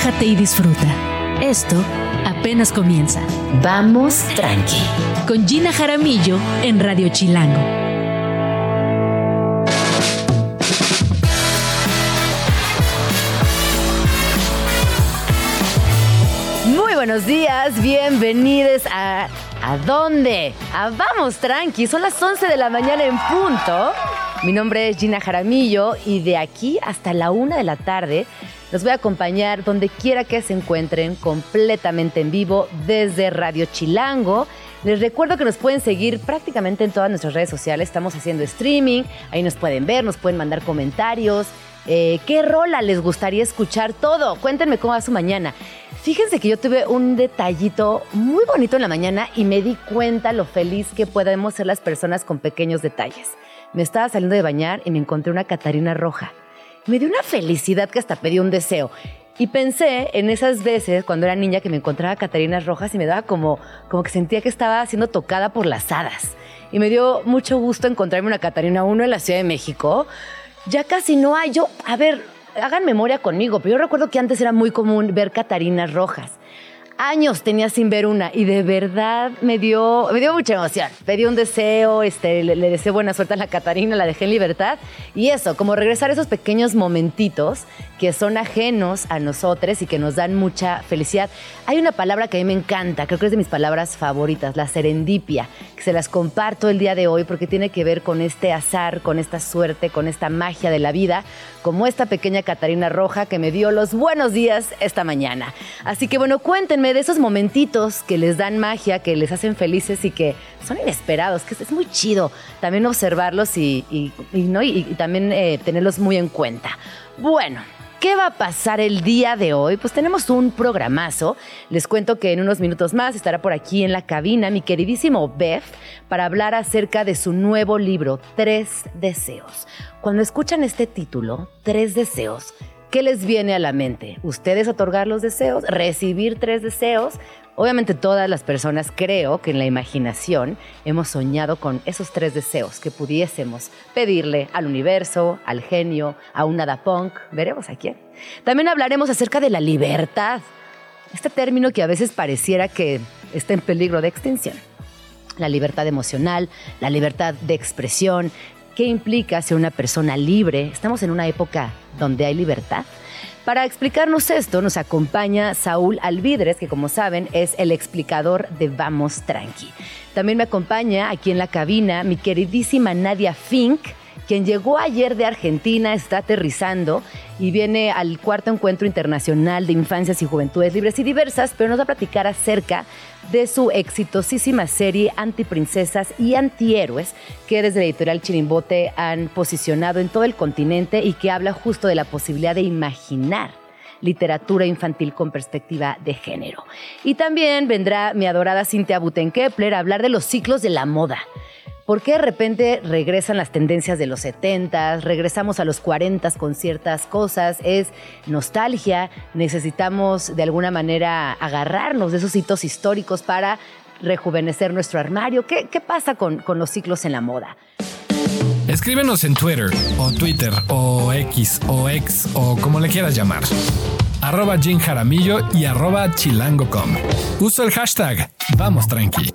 relájate y disfruta. Esto apenas comienza. Vamos tranqui. Con Gina Jaramillo en Radio Chilango. Muy buenos días, bienvenidos a... ¿A dónde? A Vamos Tranqui, son las 11 de la mañana en punto. Mi nombre es Gina Jaramillo y de aquí hasta la una de la tarde los voy a acompañar donde quiera que se encuentren completamente en vivo desde Radio Chilango. Les recuerdo que nos pueden seguir prácticamente en todas nuestras redes sociales. Estamos haciendo streaming, ahí nos pueden ver, nos pueden mandar comentarios. Eh, ¿Qué rola les gustaría escuchar? Todo. Cuéntenme cómo va su mañana. Fíjense que yo tuve un detallito muy bonito en la mañana y me di cuenta lo feliz que podemos ser las personas con pequeños detalles. Me estaba saliendo de bañar y me encontré una Catarina roja. Me dio una felicidad que hasta pedí un deseo. Y pensé en esas veces cuando era niña que me encontraba Catarinas rojas y me daba como, como que sentía que estaba siendo tocada por las hadas. Y me dio mucho gusto encontrarme una Catarina 1 en la Ciudad de México. Ya casi no hay. Yo, a ver, hagan memoria conmigo, pero yo recuerdo que antes era muy común ver Catarinas rojas años tenía sin ver una y de verdad me dio, me dio mucha emoción. Pedí un deseo, este, le, le deseé buena suerte a la Catarina, la dejé en libertad. Y eso, como regresar a esos pequeños momentitos que son ajenos a nosotros y que nos dan mucha felicidad. Hay una palabra que a mí me encanta, creo que es de mis palabras favoritas, la serendipia, que se las comparto el día de hoy porque tiene que ver con este azar, con esta suerte, con esta magia de la vida, como esta pequeña Catarina Roja que me dio los buenos días esta mañana. Así que bueno, cuéntenme de esos momentitos que les dan magia, que les hacen felices y que son inesperados, que es muy chido también observarlos y, ¿no? y, también eh, tenerlos muy en cuenta. Bueno, ¿Qué va a pasar el día de hoy? Pues tenemos un programazo. Les cuento que en unos minutos más estará por aquí en la cabina mi queridísimo Beth para hablar acerca de su nuevo libro, Tres Deseos. Cuando escuchan este título, Tres Deseos, ¿Qué les viene a la mente? ¿Ustedes otorgar los deseos? ¿Recibir tres deseos? Obviamente todas las personas creo que en la imaginación hemos soñado con esos tres deseos que pudiésemos pedirle al universo, al genio, a un nada punk, veremos a quién. También hablaremos acerca de la libertad, este término que a veces pareciera que está en peligro de extinción. La libertad emocional, la libertad de expresión, qué implica ser una persona libre. Estamos en una época donde hay libertad. Para explicarnos esto nos acompaña Saúl Alvidres, que como saben es el explicador de Vamos Tranqui. También me acompaña aquí en la cabina mi queridísima Nadia Fink, quien llegó ayer de Argentina, está aterrizando y viene al cuarto encuentro internacional de infancias y juventudes libres y diversas, pero nos va a platicar acerca de su exitosísima serie Antiprincesas y Antihéroes, que desde la editorial Chirimbote han posicionado en todo el continente y que habla justo de la posibilidad de imaginar literatura infantil con perspectiva de género. Y también vendrá mi adorada Cintia Butenkepler a hablar de los ciclos de la moda. ¿Por qué de repente regresan las tendencias de los 70, regresamos a los 40 con ciertas cosas? Es nostalgia, necesitamos de alguna manera agarrarnos de esos hitos históricos para rejuvenecer nuestro armario. ¿Qué, pasa con, con los ciclos en la moda? Escríbenos en Twitter o Twitter o X o X o como le quieras llamar. Arroba Jim Jaramillo y arroba chilango.com. Uso el hashtag Vamos Tranqui.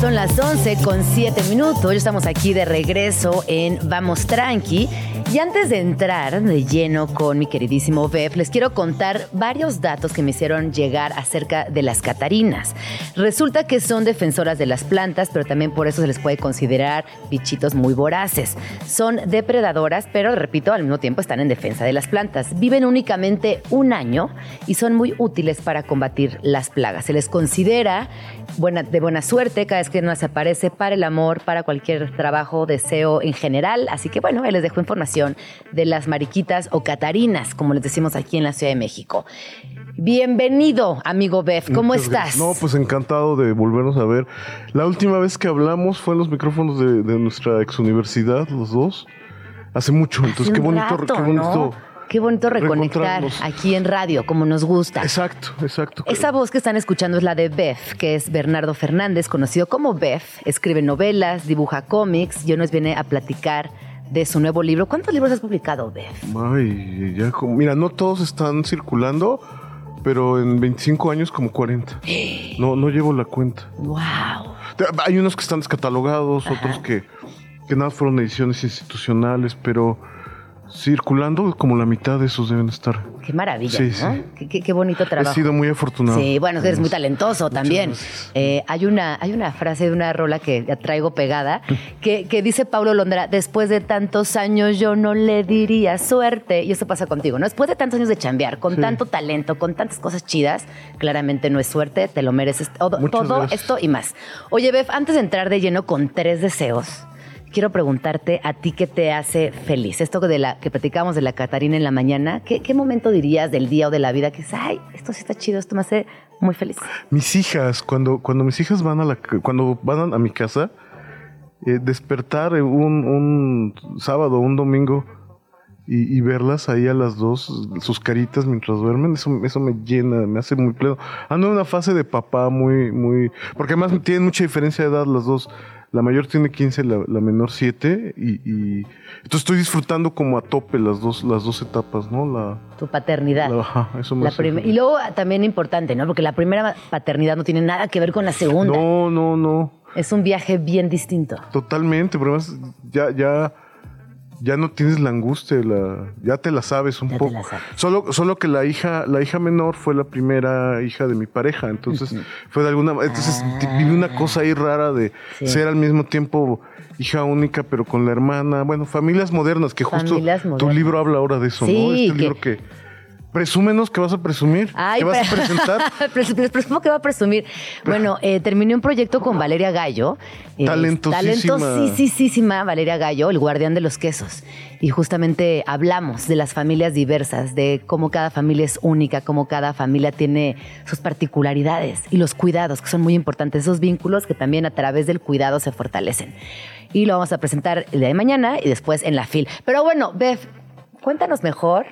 Son las 11 con 7 minutos. Estamos aquí de regreso en Vamos Tranqui. Y antes de entrar de lleno con mi queridísimo Bev, les quiero contar varios datos que me hicieron llegar acerca de las catarinas. Resulta que son defensoras de las plantas, pero también por eso se les puede considerar bichitos muy voraces. Son depredadoras, pero repito, al mismo tiempo están en defensa de las plantas. Viven únicamente un año y son muy útiles para combatir las plagas. Se les considera buena, de buena suerte cada vez que nos aparece para el amor, para cualquier trabajo, deseo en general. Así que bueno, ahí les dejo información de las mariquitas o catarinas, como les decimos aquí en la Ciudad de México. Bienvenido, amigo Bef, ¿cómo estás? No, pues encantado de volvernos a ver. La última vez que hablamos fue en los micrófonos de, nuestra ex universidad, los dos. Hace mucho, entonces qué bonito, qué bonito. Qué bonito reconectar aquí en radio, como nos gusta. Exacto, exacto. Esa voz que están escuchando es la de Beth, que es Bernardo Fernández, conocido como Beth. Escribe novelas, dibuja cómics y hoy nos viene a platicar de su nuevo libro. ¿Cuántos libros has publicado, Bev? Ay, ya como, mira, no todos están circulando, pero en 25 años como 40. No, no llevo la cuenta. ¡Wow! Hay unos que están descatalogados, otros que, que nada fueron ediciones institucionales, pero circulando como la mitad de esos deben estar. Qué maravilla, Sí, ¿no? sí. Qué, qué- qué bonito trabajo. He sido muy afortunado. Sí, bueno, eres muy talentoso Muchas también. Eh, hay, una, hay una frase de una rola que ya traigo pegada que, que dice Paulo Londra, después de tantos años yo no le diría suerte. Y eso pasa contigo, ¿no? Después de tantos años de chambear, con Sí. tanto talento, con tantas cosas chidas, claramente no es suerte, te lo mereces todo, todo esto y más. Oye, Bef, antes de entrar de lleno con tres deseos, quiero preguntarte a ti qué te hace feliz. Esto de la que platicamos de la Catarina en la mañana, ¿qué, momento dirías del día o de la vida que es, ay, esto sí está chido, esto me hace muy feliz? Mis hijas, cuando, cuando mis hijas van a la cuando van a mi casa, eh, despertar un, un sábado, un domingo y, y verlas ahí a las dos, sus caritas mientras duermen, eso, eso me llena, me hace muy pleno. Ando en una fase de papá muy, muy, porque además tienen mucha diferencia de edad las dos. La mayor tiene 15, la, la menor 7 y, y entonces estoy disfrutando como a tope las dos, las dos etapas, ¿no? La, Tu paternidad. la- ajá, eso me hace y luego ah, también importante, ¿no? Porque la primera paternidad no tiene nada que ver con la segunda. No, no, no. Es un viaje bien distinto. Totalmente, pero además ya, ya, ya no tienes la angustia, la, ya te la sabes un Ya te poco. la sabes. Solo, solo que la hija, la hija menor fue la primera hija de mi pareja, entonces fue de alguna entonces viví una cosa ahí rara de Ah. Sí. ser al mismo tiempo hija única, pero con la hermana, bueno, familias modernas, que justo Familias tu modernas. libro habla ahora de eso, Sí, ¿no? Este que- libro que presúmenos que vas a presumir, Ay, que vas a presentar. Pres- pres- presumo que va a presumir. Bueno, eh, terminé un proyecto con Valeria Gallo. eh, Talentosísima. Talentosísima Valeria Gallo, el guardián de los quesos. Y justamente hablamos de las familias diversas, de cómo cada familia es única, cómo cada familia tiene sus particularidades y los cuidados, que son muy importantes, esos vínculos que también a través del cuidado se fortalecen. Y lo vamos a presentar el día de mañana y después en la FIL. Pero bueno, Bev, cuéntanos mejor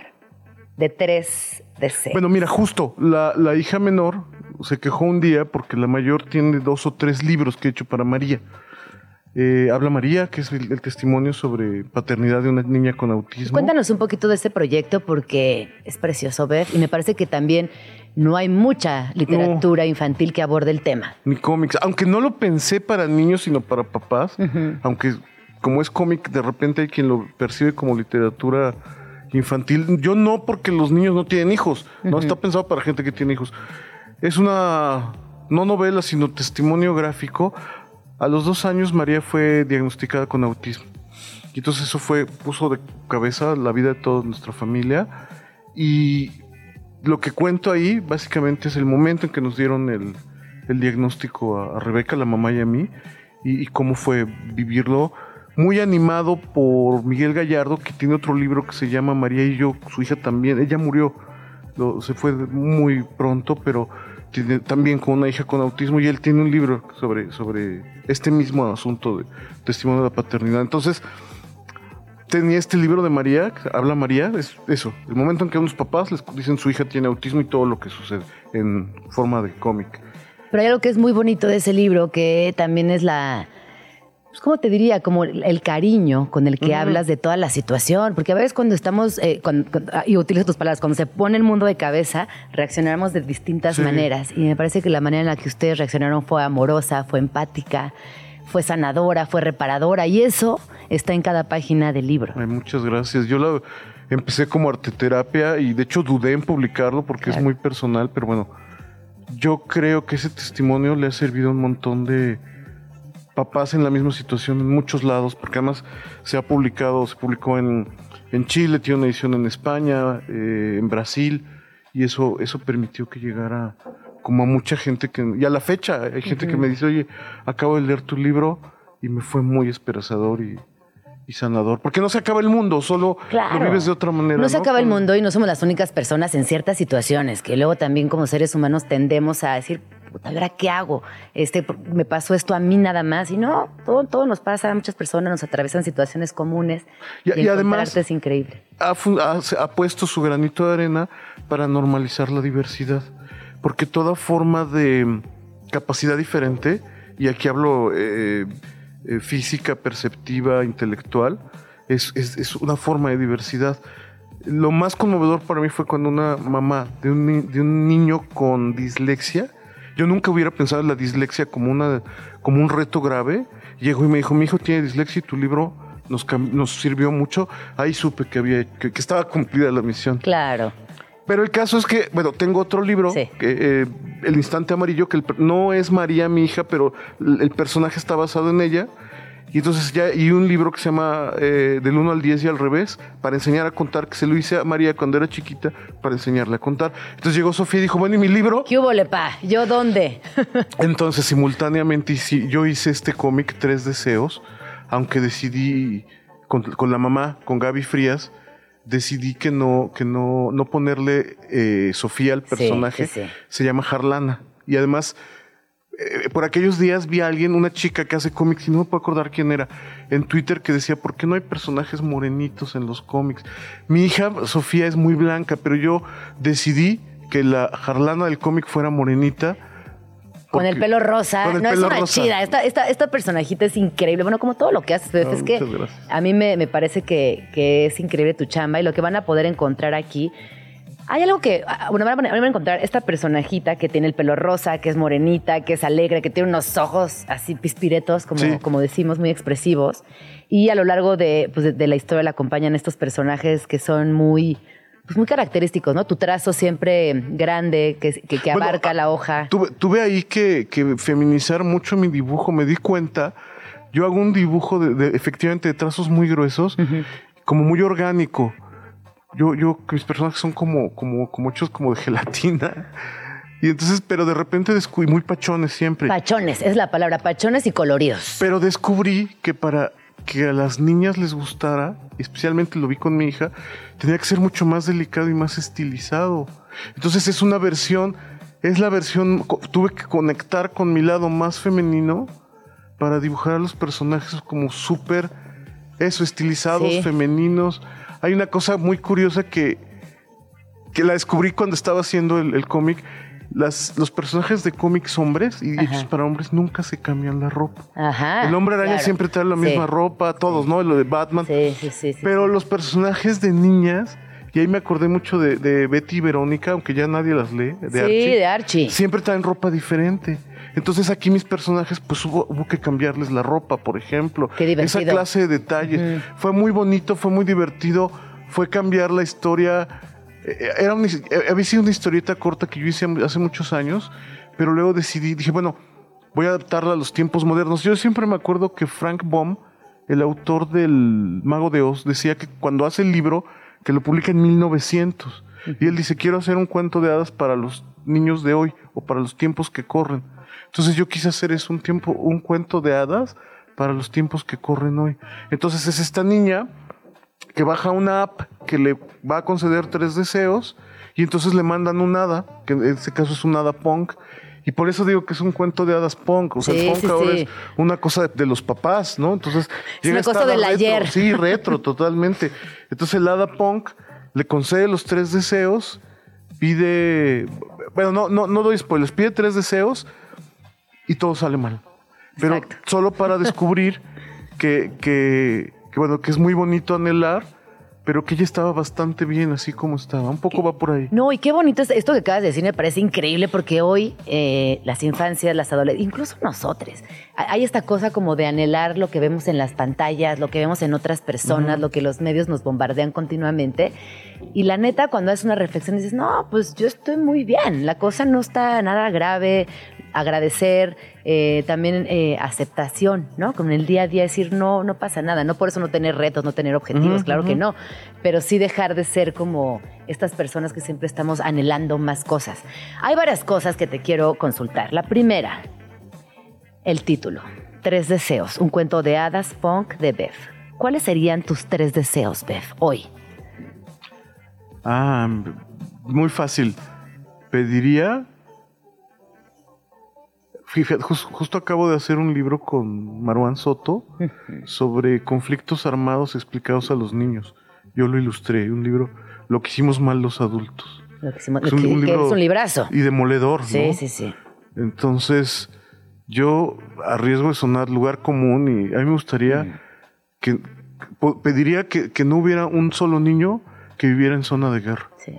de tres deseos. Bueno, mira, justo la, la hija menor se quejó un día porque la mayor tiene dos o tres libros que he hecho para María. Eh, habla María, que es el, el testimonio sobre paternidad de una niña con autismo. Cuéntanos un poquito de este proyecto porque es precioso ver y me parece que también no hay mucha literatura infantil que aborde el tema. Ni cómics, aunque no lo pensé para niños, sino para papás, aunque como es cómic, de repente hay quien lo percibe como literatura infantil. Yo no, porque los niños no tienen hijos, no está pensado para gente que tiene hijos. Es una, no novela, sino testimonio gráfico. A los dos años María fue diagnosticada con autismo. Y entonces eso fue, puso de cabeza la vida de toda nuestra familia. Y lo que cuento ahí básicamente es el momento en que nos dieron el, el diagnóstico a, a Rebeca, la mamá y a mí, y, y cómo fue vivirlo. Muy animado por Miguel Gallardo, que tiene otro libro que se llama María y yo, su hija también. Ella murió, se fue muy pronto, pero tiene también con una hija con autismo y él tiene un libro sobre, sobre este mismo asunto de testimonio de la paternidad. Entonces, tenía este libro de María, habla María, es eso, el momento en que unos papás les dicen su hija tiene autismo y todo lo que sucede en forma de cómic. Pero hay algo que es muy bonito de ese libro que también es la... pues, ¿Cómo te diría? Como el cariño con el que hablas de toda la situación. Porque a veces cuando estamos, eh, cuando- cuando- ah, y utilizo tus palabras, cuando se pone el mundo de cabeza, reaccionamos de distintas Sí. maneras. Y me parece que la manera en la que ustedes reaccionaron fue amorosa, fue empática, fue sanadora, fue reparadora. Y eso está en cada página del libro. Ay, muchas gracias. Yo la empecé como arteterapia y de hecho dudé en publicarlo porque Claro. es muy personal, pero bueno, yo creo que ese testimonio le ha servido a un montón de papás en la misma situación en muchos lados, porque además se ha publicado, se publicó en, en Chile, tiene una edición en España, eh, en Brasil, y eso, eso permitió que llegara como a mucha gente que, y a la fecha hay gente que me dice, oye, acabo de leer tu libro y me fue muy esperanzador y, y sanador, porque no se acaba el mundo, solo Claro. lo vives de otra manera. No se acaba el mundo y no somos las únicas personas en ciertas situaciones, que luego también como seres humanos tendemos a decir, puta, ¿ahora qué hago? Este, me pasó esto a mí nada más. Y no, todo, todo nos pasa, muchas personas nos atraviesan situaciones comunes. Y- Y, y además- es increíble. ha, ha- ha puesto su granito de arena para normalizar la diversidad. Porque toda forma de capacidad diferente, y aquí hablo eh, eh, física, perceptiva, intelectual, es, es- es una forma de diversidad. Lo más conmovedor para mí fue cuando una mamá de un, de un niño con dislexia, yo nunca hubiera pensado en la dislexia como, una, como un reto grave, llegó y me dijo, mi hijo tiene dislexia y tu libro nos, nos sirvió mucho. Ahí supe que, había, que, que estaba cumplida la misión. Claro. Pero el caso es que, bueno, tengo otro libro, Sí. que, eh, El Instante Amarillo, que el no es María, mi hija, pero el personaje está basado en ella. Y entonces ya, y un libro que se llama eh, Del 1 al 10 y al revés, para enseñar a contar, que se lo hice a María cuando era chiquita, para enseñarle a contar. Entonces llegó Sofía y dijo, bueno, ¿y mi libro? ¿Qué hubo, lepa? ¿Yo dónde? Entonces, simultáneamente yo hice este cómic, Tres Deseos, aunque decidí, con, con la mamá, con Gaby Frías, decidí que no, que no, no ponerle eh, Sofía al personaje. sí, sí. Se llama Harlana. Y además, eh, por aquellos días vi a alguien, una chica que hace cómics, y no me puedo acordar quién era, en Twitter que decía, ¿por qué no hay personajes morenitos en los cómics? Mi hija, Sofía, es muy blanca, pero yo decidí que la Harlana del cómic fuera morenita. Con el pelo rosa. el no, es una rosa. chida. Esta, esta, esta personajita es increíble. Bueno, como todo lo que haces, Bef, Ah, es que gracias. a mí me, me parece que, que es increíble tu chamba y lo que van a poder encontrar aquí. Hay algo que, ah, bueno, van a, van a encontrar esta personajita que tiene el pelo rosa, que es morenita, que es alegre, que tiene unos ojos así pispiretos, como, Sí. como decimos, muy expresivos. Y a lo largo de, pues, de- de la historia le acompañan estos personajes que son muy, pues, muy característicos, ¿no? Tu trazo siempre grande, que, que, abarca ah, la hoja. Tuve, tuve ahí que, que feminizar mucho mi dibujo. Me di cuenta. Yo hago un dibujo de, de- efectivamente de trazos muy gruesos, como muy orgánico. Yo, yo, que mis personajes son como, como, como hechos como de gelatina. Y entonces, pero de repente descubrí, muy pachones siempre. Pachones, es la palabra, pachones y coloridos. Pero descubrí que para que a las niñas les gustara, especialmente lo vi con mi hija, tenía que ser mucho más delicado y más estilizado. Entonces es una versión, es la versión, tuve que conectar con mi lado más femenino para dibujar a los personajes como súper, eso, estilizados, Sí. femeninos. Hay una cosa muy curiosa que, que la descubrí cuando estaba haciendo el, el cómic. Las, los personajes de cómics hombres y hechos para hombres nunca se cambian la ropa. Ajá. El hombre araña claro. siempre trae la Sí. misma ropa, todos, ¿no? Lo de Batman. Sí, sí, sí. Pero sí. los personajes de niñas, y ahí me acordé mucho de, de Betty y Verónica, aunque ya nadie las lee, de sí, Archie. de Archie. Siempre traen ropa diferente. Entonces aquí mis personajes, pues hubo, hubo que cambiarles la ropa, por ejemplo. Qué divertido. Esa clase de detalles. Fue muy bonito, fue muy divertido. Fue cambiar la historia. Eh, Era una eh, había sido una historieta corta que yo hice hace muchos años, pero luego decidí, dije, bueno, voy a adaptarla a los tiempos modernos. Yo siempre me acuerdo que Frank Baum, el autor del Mago de Oz, decía que cuando hace el libro, que lo publica en 1900, y él dice, quiero hacer un cuento de hadas para los niños de hoy o para los tiempos que corren. Entonces yo quise hacer eso, un, tiempo, un cuento de hadas para los tiempos que corren hoy. Entonces es esta niña que baja una app que le va a conceder tres deseos y entonces le mandan un hada, que en este caso es un hada punk. Y por eso digo que es un cuento de hadas punk. O sea, Sí, el punk sí, ahora sí. es una cosa de, los papás, ¿no? Entonces, llega una cosa del retro. ayer. Sí, retro, totalmente. Entonces el hada punk le concede los tres deseos, pide. Bueno, no, no, no doy spoilers, pide tres deseos y todo sale mal. Pero Exacto. solo para descubrir que, que, que, bueno, que es muy bonito anhelar, pero que ella estaba bastante bien así como estaba. Un poco va por ahí. No, y qué bonito es esto que acabas de decir, me parece increíble porque hoy eh, las infancias, las adolescentes, incluso nosotros, ha- hay esta cosa como de anhelar lo que vemos en las pantallas, lo que vemos en otras personas, lo que los medios nos bombardean continuamente. Y la neta, cuando haces una reflexión, dices, no, pues yo estoy muy bien, la cosa no está nada grave, agradecer, eh, también eh, aceptación, ¿no? Con el día a día decir, no, no pasa nada, no por eso no tener retos, no tener objetivos, claro que no, pero sí dejar de ser como estas personas que siempre estamos anhelando más cosas. Hay varias cosas que te quiero consultar. La primera, el título, Tres deseos, un cuento de hadas punk de Bev. ¿Cuáles serían tus tres deseos, Bev, hoy? Ah, muy fácil. Pediría. Fíjate, jus- justo acabo de hacer un libro con Marwan Soto sobre conflictos armados explicados a los niños. Yo lo ilustré, un libro, lo que hicimos mal los adultos. Lo que, hicimos- Es un- que- un que libro es un librazo. Y demoledor, Sí, ¿no? sí, sí. Entonces, yo, a riesgo de sonar lugar común, y a mí me gustaría que, pediría que, que no hubiera un solo niño que viviera en zona de guerra. Sí.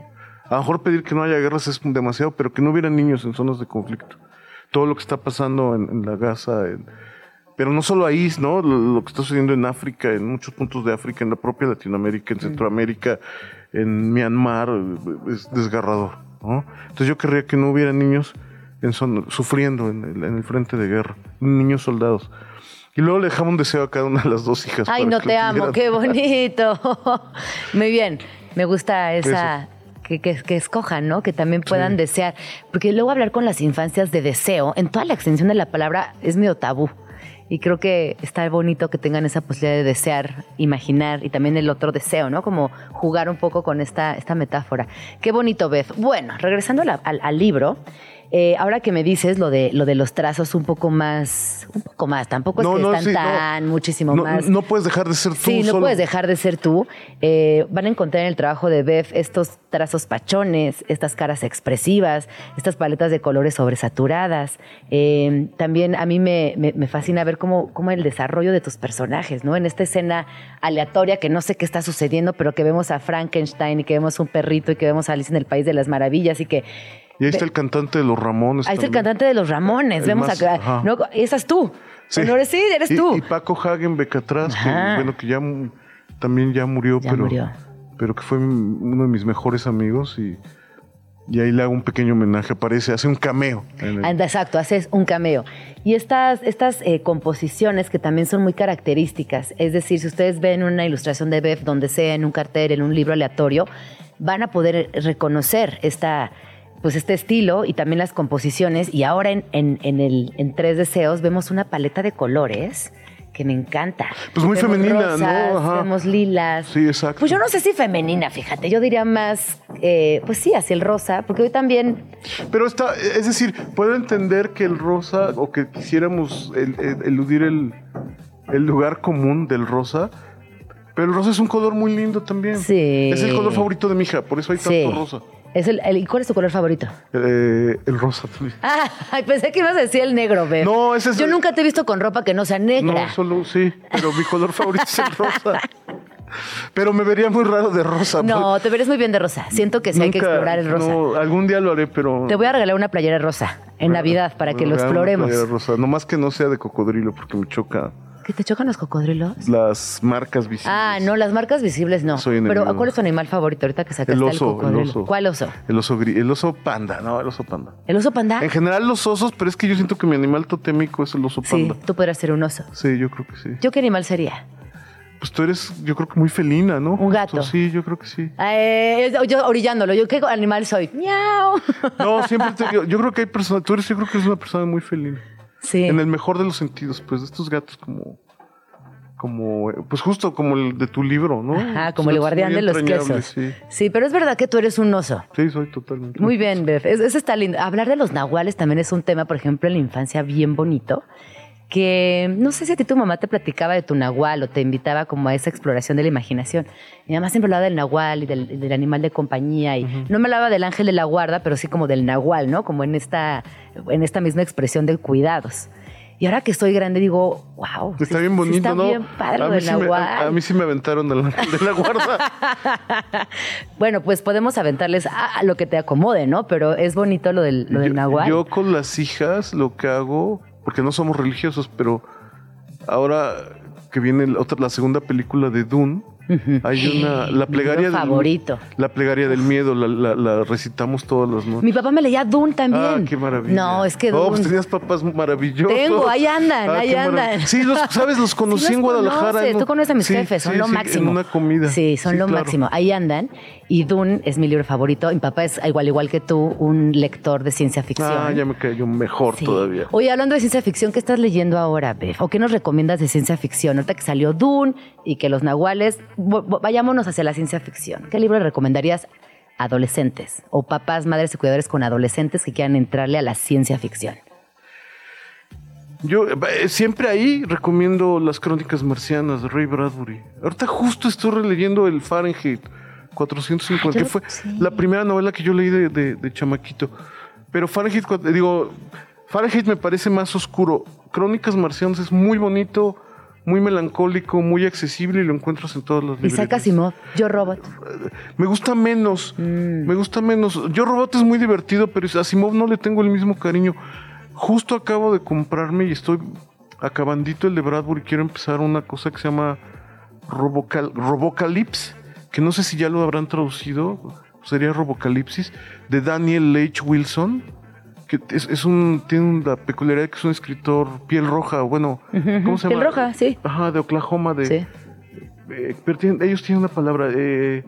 A lo mejor pedir que no haya guerras es demasiado, pero que no hubiera niños en zonas de conflicto. Todo lo que está pasando en, en la Gaza, en- pero no solo ahí, ¿no? Lo, lo que está sucediendo en África, en muchos puntos de África, en la propia Latinoamérica, en Centroamérica, en Myanmar, es desgarrador, ¿no? Entonces yo querría que no hubiera niños en sufriendo en el, en el frente de guerra, niños soldados. Y luego le dejamos un deseo a cada una de las dos hijas. Ay, no te amo, qué bonito. Muy bien, me gusta esa... Que, que- que escojan, ¿no? Que también puedan Sí. desear. Porque luego hablar con las infancias de deseo, en toda la extensión de la palabra, es medio tabú. Y creo que está bonito que tengan esa posibilidad de desear, imaginar y también el otro deseo, ¿no? Como jugar un poco con esta, esta metáfora. Qué bonito, Beth. Bueno, regresando a la- al, al libro, eh, ahora que me dices lo de, lo de los trazos un poco más, un poco más, tampoco es que están sí, no. tan muchísimo más. No puedes dejar de ser tú Sí, no solo. puedes dejar de ser tú. Eh, van a encontrar en el trabajo de Bev estos trazos pachones, estas caras expresivas, estas paletas de colores sobresaturadas. Eh, también a mí me, me- me fascina ver cómo, cómo el desarrollo de tus personajes, ¿no? En esta escena aleatoria que no sé qué está sucediendo, pero que vemos a Frankenstein y que vemos un perrito y que vemos a Alice en el País de las Maravillas y que Y ahí está el cantante de los Ramones. ahí está el cantante de los Ramones. El vemos más- acá. Esa es tú. Sí. No eres, sí, eres Y- tú. Y, Paco Hagenbeck atrás, que bueno, que ya también ya murió, Ya pero, murió. pero que fue uno de mis mejores amigos y, y ahí le hago un pequeño homenaje, aparece, hace un cameo. Anda, exacto, haces un cameo. Y estas, estas eh, composiciones que también son muy características, es decir, si ustedes ven una ilustración de Bev donde sea, en un cartel, en un libro aleatorio, van a poder reconocer esta, pues este estilo y también las composiciones. Y ahora en, en, en el, en Tres Deseos vemos una paleta de colores que me encanta. Pues muy Vemos femenina, ¿no? Ajá. Vemos lilas. Sí, exacto. Pues yo no sé si femenina, fíjate, yo diría más, eh, pues sí, hacia el rosa, porque hoy también Pero está, es decir, puedo entender que el rosa, o que quisiéramos el- el- eludir el, el lugar común del rosa, pero el rosa es un color muy lindo también. Sí. Es el color favorito de mi hija, por eso hay Sí. tanto rosa. Es el, el- ¿y ¿Cuál es tu color favorito? Eh, el rosa. Ah, pensé que ibas a decir el negro, Beb. No, ese es Yo el- nunca te he visto con ropa que no sea negra. No, solo sí, pero mi color favorito es el rosa. Pero me vería muy raro de rosa. No, te verías muy bien de rosa. Siento que sí hay que explorar el rosa. no, algún día lo haré, pero. Te voy a regalar una playera rosa en Navidad para que lo una exploremos. playera rosa. No más que no sea de cocodrilo, porque me choca ¿Que te chocan los cocodrilos? las marcas visibles. Ah, no, las marcas visibles no. Soy enemigo. Pero ¿cuál es tu animal favorito ahorita que sacaste El oso, el cocodrilo? oso. ¿Cuál oso? El oso gris, el oso panda, no, el oso panda. ¿El oso panda? En general los osos, pero es que yo siento que mi animal totémico es el oso Sí, panda. tú podrías ser un oso. Sí, yo creo que sí. ¿Yo qué animal sería? Pues tú eres, yo creo que muy felina, ¿no? Un gato. Sí, yo creo que sí. Eh, yo orillándolo. ¿Yo qué animal soy? ¡Miau! No, siempre te digo, yo creo que hay personas, tú eres, yo creo que eres una persona muy felina. Sí. En el mejor de los sentidos, pues de estos gatos como, como, pues justo como el de tu libro, ¿no? Ajá, como el guardián de los quesos. Sí. Sí, pero es verdad que tú eres un oso. sí, soy totalmente. Muy bien. Es- Eso está lindo. Hablar de los nahuales también es un tema, por ejemplo, en la infancia bien bonito. Que no sé si a ti tu mamá te platicaba de tu nahual o te invitaba como a esa exploración de la imaginación. Mi mamá siempre hablaba del nahual y del, del animal de compañía. Y no me hablaba del ángel de la guarda, pero sí como del nahual, ¿no? Como en esta, en esta misma expresión de cuidados. Y ahora que estoy grande digo, wow. Está bien bonito, está ¿no? bien padre a, mí del sí me, a, a mí sí me aventaron el ángel de la guarda. Bueno, pues podemos aventarles a, a lo que te acomode, ¿no? Pero es bonito lo del, lo del yo, nahual. yo con las hijas lo que hago, porque no somos religiosos, pero ahora que viene la otra, la segunda película de Dune, hay una, la plegaria del, favorito. La plegaria del miedo, la, la- la recitamos todas las noches. Mi papá me leía Dune también. Ah, qué maravilla. No, es que Oh, Dune. pues tenías papás maravillosos. Tengo, ahí andan, Ah, ahí andan. Sí, los, ¿sabes? Los conocí Sí los en Guadalajara. conoces, ¿no? Tú conoces a mis Sí, jefes, son sí, lo máximo. En una comida. Sí, son lo claro. máximo. Ahí andan. Y Dune es mi libro favorito. Mi papá es, igual, igual que tú, un lector de ciencia ficción. Ah, ya me cayó mejor todavía. Oye, hablando de ciencia ficción, ¿qué estás leyendo ahora, Bef? ¿O qué nos recomiendas de ciencia ficción? Ahorita que salió Dune y que los nahuales, vayámonos hacia la ciencia ficción. ¿Qué libro recomendarías a adolescentes o papás, madres y cuidadores con adolescentes que quieran entrarle a la ciencia ficción? Yo eh, siempre ahí recomiendo las crónicas marcianas de Ray Bradbury. Ahorita justo estoy releyendo el Fahrenheit 450, Ah, yo que fue sí. la primera novela que yo leí de, de- de chamaquito. Pero Fahrenheit, cua- digo, Fahrenheit me parece más oscuro. Crónicas marcianas es muy bonito, muy melancólico, muy accesible y lo encuentras en todas las librerías. Isaac Asimov, Yo Robot. Me gusta menos, Mm. me gusta menos. Yo Robot es muy divertido, pero a Asimov no le tengo el mismo cariño. Justo acabo de comprarme y estoy acabandito el de Bradbury. Quiero empezar una cosa que se llama Robocal Robocalypse, que no sé si ya lo habrán traducido, sería Robocalipsis, de Daniel H. Wilson, que es, es un, tiene una peculiaridad que es un escritor piel roja, bueno, ¿cómo se Piel llama? roja, sí. Ajá, de Oklahoma, de, Sí. eh, pero tienen- ellos tienen una palabra, eh,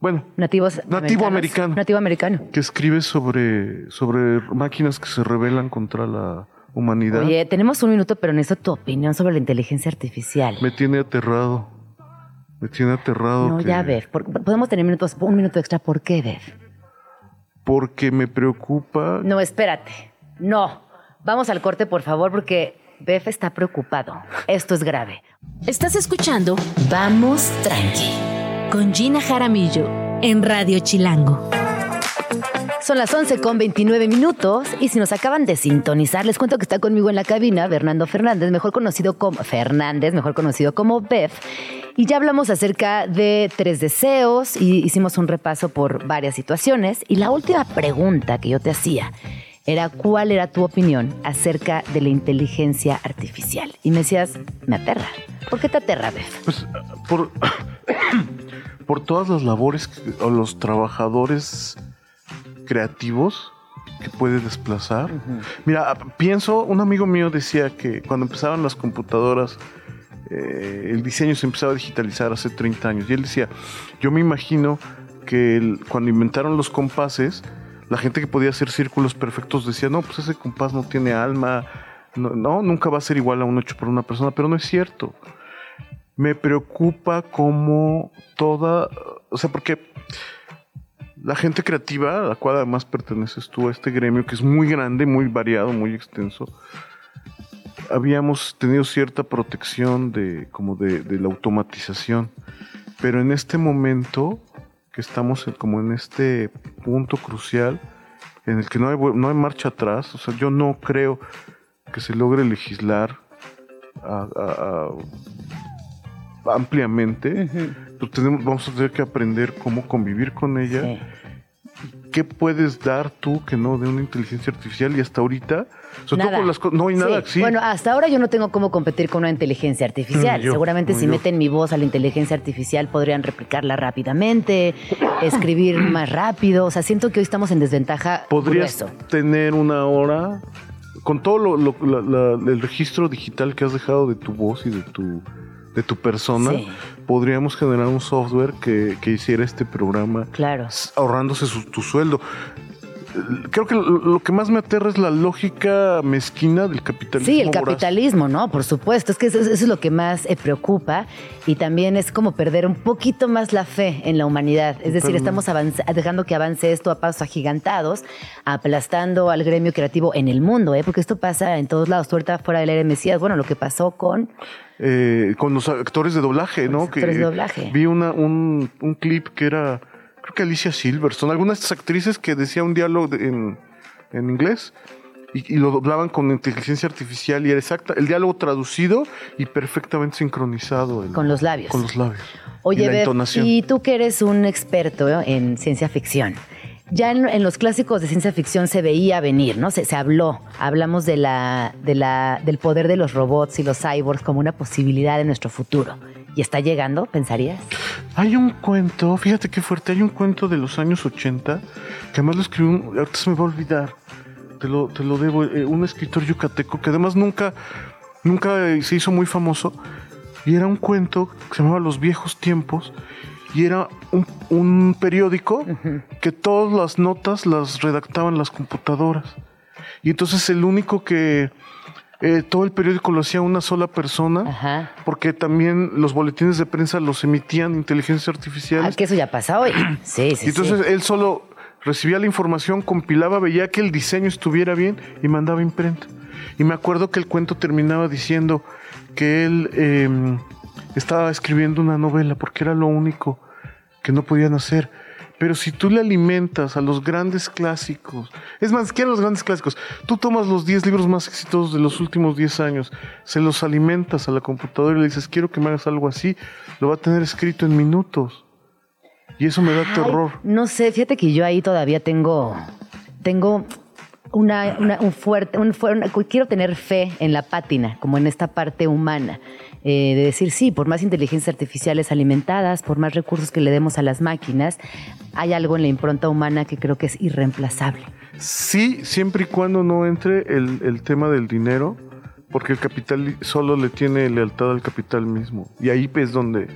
bueno, Nativos Nativo americano. Nativo americano. que escribe sobre, sobre máquinas que se rebelan contra la humanidad. Oye, tenemos un minuto, pero necesito tu opinión sobre la inteligencia artificial. Me tiene aterrado. Me tiene aterrado. No, que- ya, por- Podemos tener minutos, un minuto extra. ¿Por qué, Bev? Porque me preocupa. No, espérate. No. Vamos al corte, por favor, porque Bev está preocupado. Esto es grave. Estás escuchando Vamos Tranqui con Gina Jaramillo en Radio Chilango. Son las 11 con 29 minutos y si nos acaban de sintonizar, les cuento que está conmigo en la cabina Fernando Fernández, mejor conocido como Fernández, mejor conocido como Bev. Y ya hablamos acerca de tres deseos y hicimos un repaso por varias situaciones. Y la última pregunta que yo te hacía era cuál era tu opinión acerca de la inteligencia artificial. Y me decías, me aterra. ¿Por qué te aterra, Bev? Pues por, por todas las labores que- o los trabajadores creativos que puede desplazar. Mira, pienso, un amigo mío decía que cuando empezaban las computadoras, eh, el diseño se empezaba a digitalizar hace 30 años. Y él decía, yo me imagino que el- cuando inventaron los compases, la gente que podía hacer círculos perfectos decía, no, pues ese compás no tiene alma, no, no, nunca va a ser igual a un hecho por una persona, pero no es cierto. Me preocupa como toda, o sea, porque la gente creativa, a la cual además perteneces tú a este gremio, que es muy grande, muy variado, muy extenso, habíamos tenido cierta protección de, como de, de la automatización. Pero en este momento, que estamos en- como en este punto crucial, en el que no hay, no hay marcha atrás, o sea, yo no creo que se logre legislar a- a- a- ampliamente, tenemos, vamos a tener que aprender cómo convivir con ella. Sí. ¿Qué puedes dar tú que no de una inteligencia artificial? Y hasta ahorita, sobre todo Nada. con las cosas, no hay nada, sí. Bueno, hasta ahora yo no tengo cómo competir con una inteligencia artificial. Mm, yo, Seguramente no, si yo. meten mi voz a la inteligencia artificial podrían replicarla rápidamente, escribir más rápido. O sea, siento que hoy estamos en desventaja. Podrías grueso. tener una hora con todo lo, lo- la- la- el registro digital que has dejado de tu voz y de tu de tu persona, Sí. podríamos generar un software que, que hiciera este programa Claro. ahorrándose su- tu sueldo. Creo que lo, que más me aterra es la lógica mezquina del capitalismo. Sí, el voraz. capitalismo, ¿no? Por supuesto. Es que eso, eso es lo que más eh, preocupa y también es como perder un poquito más la fe en la humanidad. Es decir, Totalmente. estamos dejando que avance esto a pasos agigantados, aplastando al gremio creativo en el mundo, ¿eh? Porque esto pasa en todos lados. Tú ahorita fuera del aire Mesías, bueno, lo que pasó con eh, con los actores de doblaje, ¿no? los actores de doblaje. Vi una, un, un clip que era, creo que Alicia Silverstone, algunas de estas actrices que decía un diálogo de- en, en inglés y, y lo doblaban con inteligencia artificial y era exacta, el diálogo traducido y perfectamente sincronizado. el- Con los labios. Con los labios. Oye, y la entonación. y tú que eres un experto en ciencia ficción, ya en, en los clásicos de ciencia ficción se veía venir, ¿no? Se, se habló, hablamos de la, de la, del poder de los robots y los cyborgs como una posibilidad de nuestro futuro. ¿Y está llegando, pensarías? Hay un cuento, fíjate qué fuerte, hay un cuento de los años 80 que además lo escribió, un- ahorita se me va a olvidar, te lo, te lo debo, eh, un escritor yucateco que además nunca, nunca eh, se hizo muy famoso y era un cuento que se llamaba Los viejos tiempos y era un, un periódico que todas las notas las redactaban las computadoras y entonces el único que eh, todo el periódico lo hacía una sola persona Ajá. porque también los boletines de prensa los emitían inteligencias Ah, artificiales. que eso ya pasa hoy. Sí, sí, y entonces sí. él solo recibía la información, compilaba, veía que el diseño estuviera bien y mandaba imprenta. Y me acuerdo que el cuento terminaba diciendo que él eh, estaba escribiendo una novela porque era lo único que no podían hacer. Pero si tú le alimentas a los grandes clásicos, es más, que a los grandes clásicos, tú tomas los 10 libros más exitosos de los últimos 10 años, se los alimentas a la computadora y le dices, quiero que me hagas algo así, lo va a tener escrito en minutos. Y eso me da terror. No sé, fíjate que yo ahí todavía tengo, tengo una, un fuerte, un, quiero tener fe en la pátina, como en esta parte humana. Eh, de decir, sí, por más inteligencias artificiales alimentadas, por más recursos que le demos a las máquinas, hay algo en la impronta humana que creo que es irreemplazable. Sí, siempre y cuando no entre el, el tema del dinero, porque el capital solo le tiene lealtad al capital mismo. Y ahí es donde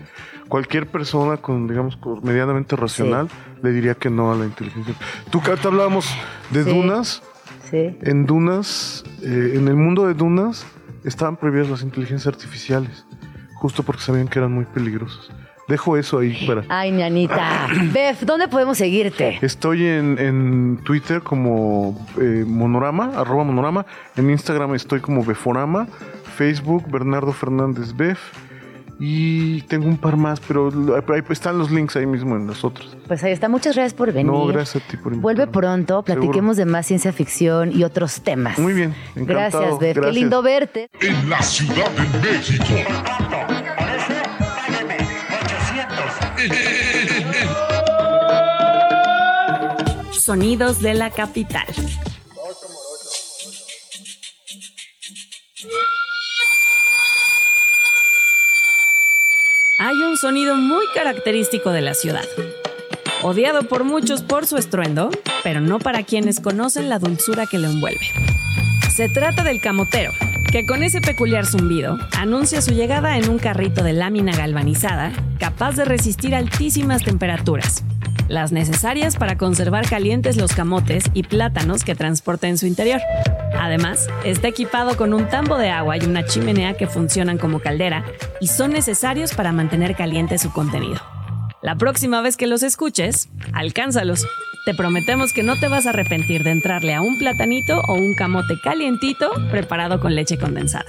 cualquier persona con, digamos, medianamente racional le diría que no a la inteligencia. Tú, te hablábamos de dunas. Sí. En dunas, eh, en el mundo de dunas, estaban prohibidas las inteligencias artificiales, justo porque sabían que eran muy peligrosas. Dejo eso ahí para. Ay, ñanita. Bef, ¿dónde podemos seguirte? Estoy en, Twitter como eh, Monorama, arroba Monorama. En Instagram estoy como Beforama. Facebook, Bernardo Fernández Bef. Y tengo un par más, pero ahí están los links ahí mismo en nosotros. Pues ahí está. Muchas gracias por venir. No, gracias a ti por invitarme. Vuelve pronto, platiquemos de más ciencia ficción y otros temas. Muy bien, encantado. Gracias, Beth. Qué lindo verte. En la Ciudad de México. Sonidos de la capital. Hay un sonido muy característico de la ciudad. Odiado por muchos por su estruendo, pero no para quienes conocen la dulzura que lo envuelve. Se trata del camotero, que con ese peculiar zumbido anuncia su llegada en un carrito de lámina galvanizada capaz de resistir altísimas temperaturas, las necesarias para conservar calientes los camotes y plátanos que transporta en su interior. Además, está equipado con un tambo de agua y una chimenea que funcionan como caldera y son necesarios para mantener caliente su contenido. La próxima vez que los escuches, alcánzalos. Te prometemos que no te vas a arrepentir de entrarle a un platanito o un camote calientito preparado con leche condensada.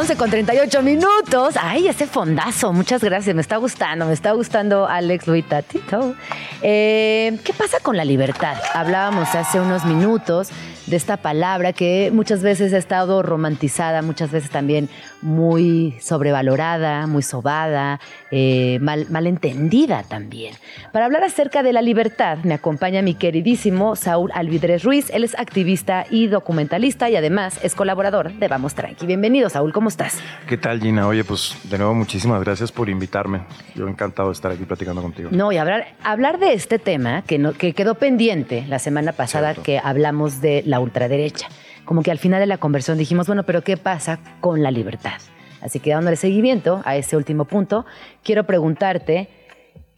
11 con 38 minutos. Ay, ese fondazo. Muchas gracias. Me está gustando. Me está gustando Alex Luitatito. Eh, ¿Qué pasa con la libertad? Hablábamos hace unos minutos de esta palabra que muchas veces ha estado romantizada, muchas veces también muy sobrevalorada, muy sobada, eh, mal, entendida también. Para hablar acerca de la libertad, me acompaña mi queridísimo Saúl Alvidrez Ruiz. Él es activista y documentalista y además es colaborador de Vamos Tranqui. Bienvenido, Saúl, ¿cómo estás? ¿Qué tal, Gina? Oye, pues de nuevo muchísimas gracias por invitarme. Yo encantado de estar aquí platicando contigo. No, y hablar, hablar de este tema que, no, que quedó pendiente la semana pasada que hablamos de la ultraderecha. Como que al final de la conversión dijimos, bueno, pero ¿qué pasa con la libertad? Así que dándole seguimiento a ese último punto, quiero preguntarte,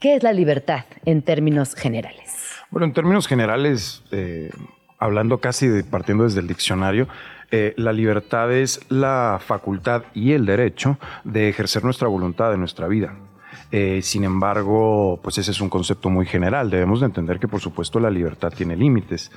¿qué es la libertad en términos generales? Bueno, en términos generales, eh, hablando casi de, partiendo desde el diccionario, eh, la libertad es la facultad y el derecho de ejercer nuestra voluntad en nuestra vida. Eh, sin embargo, pues ese es un concepto muy general. Debemos de entender que, por supuesto, la libertad tiene límites.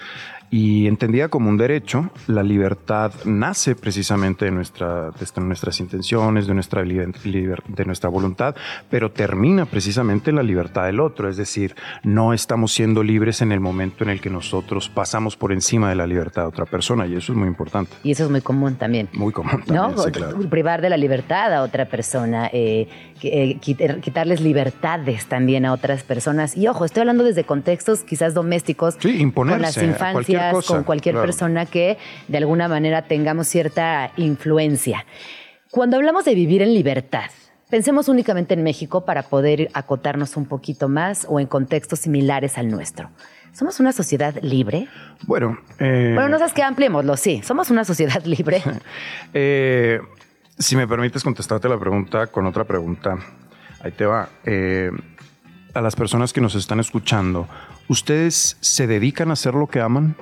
Y entendida como un derecho, la libertad nace precisamente de, nuestra, de nuestras intenciones, de nuestra, de nuestra voluntad, pero termina precisamente en la libertad del otro. Es decir, no estamos siendo libres en el momento en el que nosotros pasamos por encima de la libertad de otra persona, y eso es muy importante. Y eso es muy común también. Muy común también, ¿No? Privar de la libertad a otra persona, eh, eh, quitarles libertades también a otras personas. Y ojo, estoy hablando desde contextos quizás domésticos. Sí, imponerse. Con las infancias con cualquier persona que de alguna manera tengamos cierta influencia. Cuando hablamos de vivir en libertad, pensemos únicamente en México para poder acotarnos un poquito más o en contextos similares al nuestro. ¿Somos una sociedad libre? Bueno, eh, bueno, no sabes que ampliémoslo, sí. ¿Somos una sociedad libre? Eh, si me permites contestarte la pregunta con otra pregunta, ahí te va. Eh, a las personas que nos están escuchando, ¿ustedes se dedican a hacer lo que aman?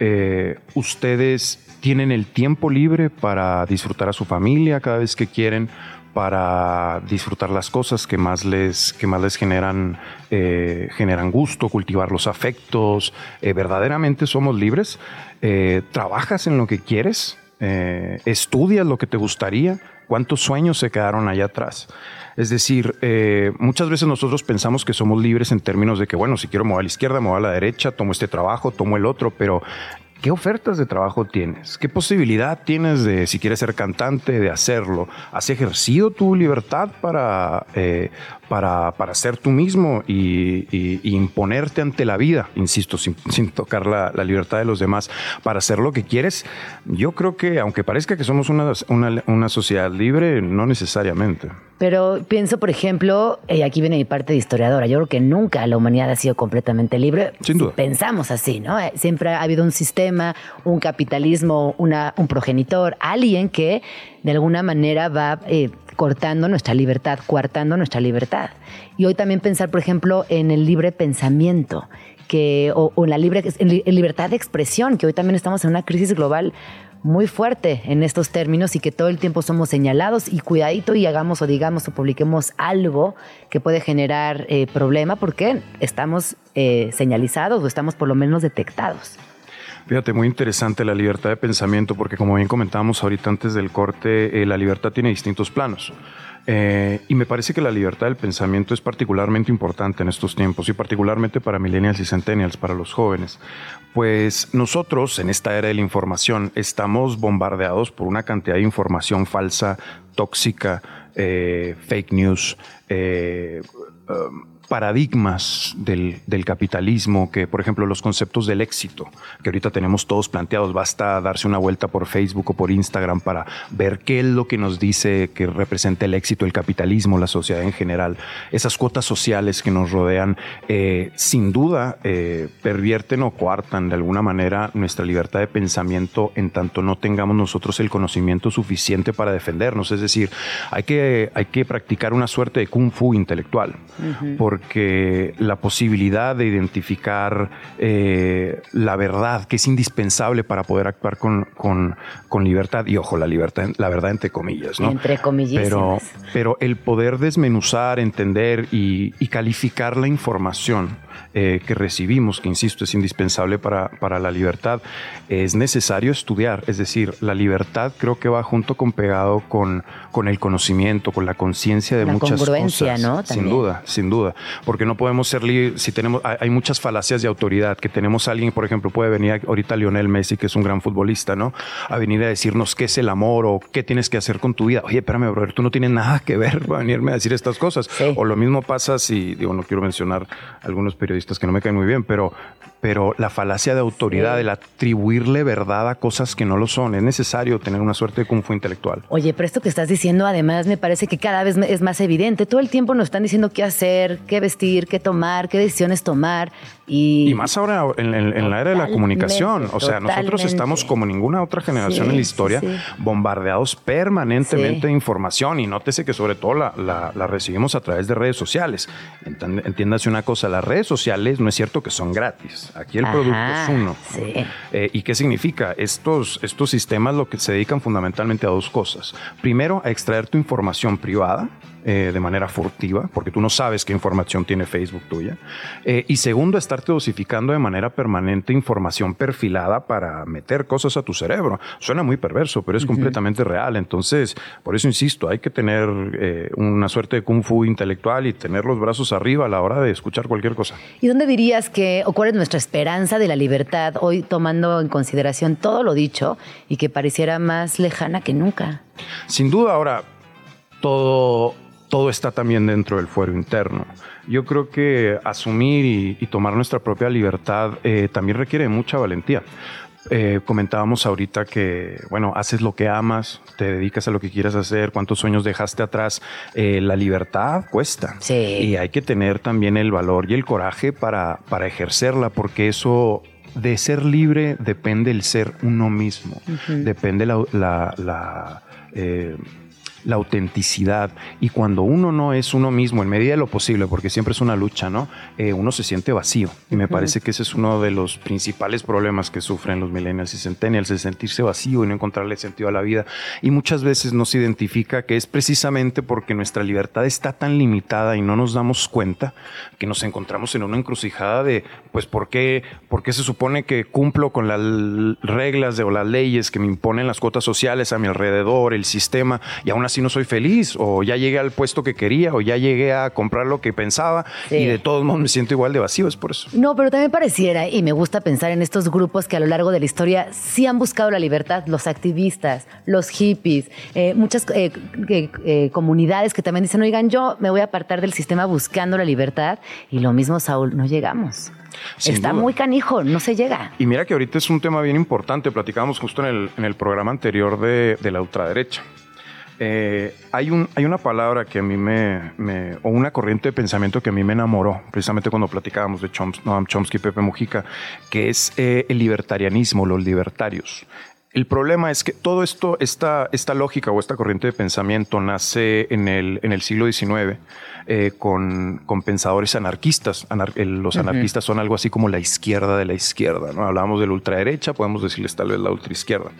Eh, ustedes tienen el tiempo libre para disfrutar a su familia cada vez que quieren, para disfrutar las cosas que más les, que más les generan, eh, generan gusto, cultivar los afectos. Eh, verdaderamente somos libres. trabajas en lo que quieres. ¿Estudias lo que te gustaría? ¿Cuántos sueños se quedaron allá atrás? Es decir, eh, muchas veces nosotros pensamos que somos libres en términos de que, bueno, si quiero mover a la izquierda, mover a la derecha, tomo este trabajo, tomo el otro, pero ¿Qué ofertas de trabajo tienes? ¿Qué posibilidad tienes de, si quieres ser cantante, de hacerlo? ¿Has ejercido tu libertad para, eh, para, para, ser tú mismo y, imponerte ante la vida? Insisto, sin, tocar la, libertad de los demás, para hacer lo que quieres. Yo creo que, aunque parezca que somos una, una sociedad libre, no necesariamente. Pero pienso, por ejemplo, y aquí viene mi parte de historiadora, yo creo que nunca la humanidad ha sido completamente libre. Sin duda. Pensamos así, ¿no? Siempre ha habido un sistema, un capitalismo, una, un progenitor, alguien que de alguna manera va eh, cortando nuestra libertad, coartando nuestra libertad. Y hoy también pensar, por ejemplo, en el libre pensamiento. Que, o, o en la libre, en libertad de expresión, que hoy también estamos en una crisis global muy fuerte en estos términos y que todo el tiempo somos señalados y cuidadito y hagamos o digamos o publiquemos algo que puede generar eh, problema porque estamos eh, señalizados o estamos por lo menos detectados. Fíjate, muy interesante la libertad de pensamiento porque como bien comentábamos ahorita antes del corte, eh, la libertad tiene distintos planos. Y me parece que la libertad del pensamiento es particularmente importante en estos tiempos y particularmente para millennials y centennials, para los jóvenes. Pues nosotros en esta era de la información estamos bombardeados por una cantidad de información falsa, tóxica, eh, fake news, eh, um, paradigmas del, del, capitalismo, que por ejemplo los conceptos del éxito, que ahorita tenemos todos planteados, basta darse una vuelta por Facebook o por Instagram para ver qué es lo que nos dice que representa el éxito, el capitalismo, la sociedad en general. Esas cuotas sociales que nos rodean, eh, sin duda, eh, pervierten o coartan de alguna manera nuestra libertad de pensamiento en tanto no tengamos nosotros el conocimiento suficiente para defendernos. Es decir, hay que, hay que practicar una suerte de kung fu intelectual. Uh -huh. Por porque la posibilidad de identificar eh, la verdad, que es indispensable para poder actuar con, con, con, libertad, y ojo, la libertad, la verdad entre comillas, ¿no? Entre comillas. Pero, pero el poder desmenuzar, entender y, y calificar la información eh, que recibimos, que insisto es indispensable para, para, la libertad, es necesario estudiar. Es decir, la libertad creo que va junto con pegado con, con el conocimiento, con la conciencia de la muchas congruencia, cosas. ¿no? Sin duda, sin duda. Porque no podemos ser libres si tenemos, hay, hay, muchas falacias de autoridad, que tenemos a alguien, por ejemplo, puede venir ahorita Lionel Messi, que es un gran futbolista, ¿no? A venir a decirnos qué es el amor o qué tienes que hacer con tu vida. Oye, espérame, brother, tú no tienes nada que ver para venirme a decir estas cosas. Sí. O lo mismo pasa si, digo, no quiero mencionar algunos periodistas que no me caen muy bien, pero, pero la falacia de autoridad, sí. el atribuirle verdad a cosas que no lo son, es necesario tener una suerte de kung fu intelectual. Oye, pero esto que estás diciendo además me parece que cada vez es más evidente. Todo el tiempo nos están diciendo qué hacer, qué vestir, qué tomar, qué decisiones tomar. Y, y más ahora en, en, en, la era de la comunicación. O sea, nosotros estamos como ninguna otra generación Sí, en la historia sí, sí. bombardeados permanentemente de información y nótese que sobre todo la, la, la recibimos a través de redes sociales. Ent- Entiéndase una cosa, las redes sociales no es cierto que son gratis. Aquí el Ajá, producto es uno. Eh, ¿Y qué significa? Estos, estos sistemas lo que se dedican fundamentalmente a dos cosas. Primero, a extraer tu información privada. Eh, de manera furtiva, porque tú no sabes qué información tiene Facebook tuya. Eh, y segundo, estarte dosificando de manera permanente información perfilada para meter cosas a tu cerebro. Suena muy perverso, pero es completamente real. Entonces, por eso insisto, hay que tener eh, una suerte de kung fu intelectual y tener los brazos arriba a la hora de escuchar cualquier cosa. ¿Y dónde dirías que, o cuál es nuestra esperanza de la libertad hoy tomando en consideración todo lo dicho y que pareciera más lejana que nunca? Sin duda, ahora todo, todo está también dentro del fuero interno. Yo creo que asumir y, y tomar nuestra propia libertad eh, también requiere mucha valentía. Eh, comentábamos ahorita que, bueno, haces lo que amas, te dedicas a lo que quieras hacer, cuántos sueños dejaste atrás. Eh, la libertad cuesta. Sí. Y hay que tener también el valor y el coraje para, para ejercerla, porque eso de ser libre depende el ser uno mismo. Depende la, la, la, eh, la autenticidad. Y cuando uno no es uno mismo, en medida de lo posible, porque siempre es una lucha, ¿no? Eh, uno se siente vacío. Y me parece que ese es uno de los principales problemas que sufren los millennials y centennials, el sentirse vacío y no encontrarle sentido a la vida. Y muchas veces no se identifica que es precisamente porque nuestra libertad está tan limitada y no nos damos cuenta que nos encontramos en una encrucijada de, pues, ¿por qué, por qué se supone que cumplo con las reglas de, o las leyes que me imponen las cuotas sociales a mi alrededor, el sistema, y aún así no soy feliz? O ya llegué al puesto que quería, o ya llegué a comprar lo que pensaba, Sí. y de todos modos me siento igual de vacío, es por eso. No, pero también pareciera, y me gusta pensar en estos grupos que a lo largo de la historia sí han buscado la libertad, los activistas, los hippies, eh, muchas eh, eh, eh, comunidades que también dicen, oigan, yo me voy a apartar del sistema buscando la libertad, y lo mismo, Saúl, no llegamos. Sin Está duda. muy canijo, no se llega. Y mira que ahorita es un tema bien importante, platicábamos justo en el, en el programa anterior de, de la ultraderecha. Eh, hay, un, hay una palabra que a mí me, o una corriente de pensamiento que a mí me enamoró, precisamente cuando platicábamos de Choms- Noam Chomsky y Pepe Mujica, que es eh, el libertarianismo, los libertarios. El problema es que todo esto, esta, esta lógica o esta corriente de pensamiento nace en el, en el siglo XIX eh, con, con pensadores anarquistas. Anar- el- los anarquistas son algo así como la izquierda de la izquierda. ¿no? Hablamos de la ultraderecha, podemos decirles tal vez la ultraizquierda,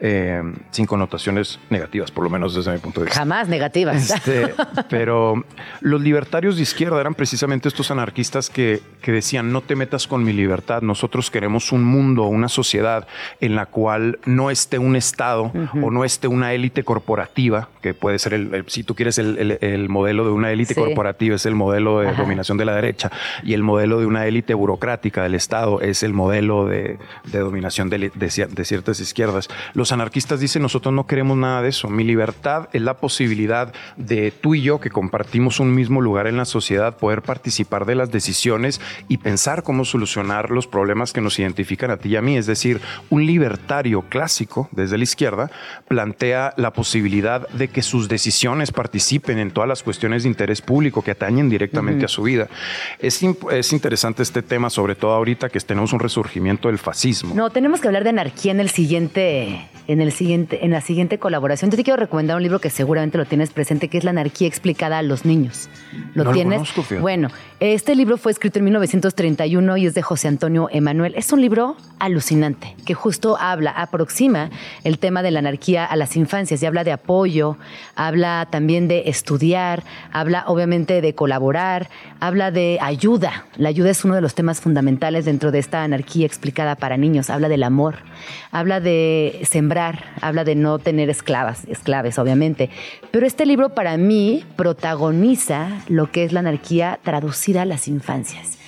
eh, sin connotaciones negativas, por lo menos desde mi punto de vista. Jamás negativas. Este, pero los libertarios de izquierda eran precisamente estos anarquistas que, que decían, no te metas con mi libertad, nosotros queremos un mundo, una sociedad en la cual no esté un Estado o no esté una élite corporativa, que puede ser, el, el- si tú quieres el, el- el modelo de una élite Sí. corporativa, es el modelo de Ajá. dominación de la derecha, y el modelo de una élite burocrática del Estado es el modelo de, de dominación de, de cier- de ciertas izquierdas. Los anarquistas dicen, nosotros no queremos nada de eso. Mi libertad es la posibilidad de tú y yo, que compartimos un mismo lugar en la sociedad, poder participar de las decisiones y pensar cómo solucionar los problemas que nos identifican a ti y a mí. Es decir, un libertario clásico, desde la izquierda, plantea la posibilidad de que sus decisiones participen en todas las cuestiones de interés público que atañen directamente a su vida. Es, es interesante este tema, sobre todo ahorita que tenemos un resurgimiento del fascismo. No, tenemos que hablar de anarquía en el siguiente, en el siguiente, en la siguiente colaboración. Yo te quiero recomendar un libro que seguramente lo tienes presente, que es La anarquía explicada a los niños. ¿Lo No lo tienes? conozco, fíjate. bueno, este libro fue escrito en 1931 y es de José Antonio Emanuel. Es un libro alucinante que justo habla, aproxima el tema de la anarquía a las infancias y habla de apoyo, habla también de estudiar, habla obviamente de colaborar, habla de ayuda. La ayuda es uno de los temas fundamentales dentro de esta anarquía explicada para niños. Habla del amor, habla de sembrar, habla de no tener esclavas, esclaves obviamente. Pero este libro para mí protagoniza lo que es la anarquía traducida a las infancias.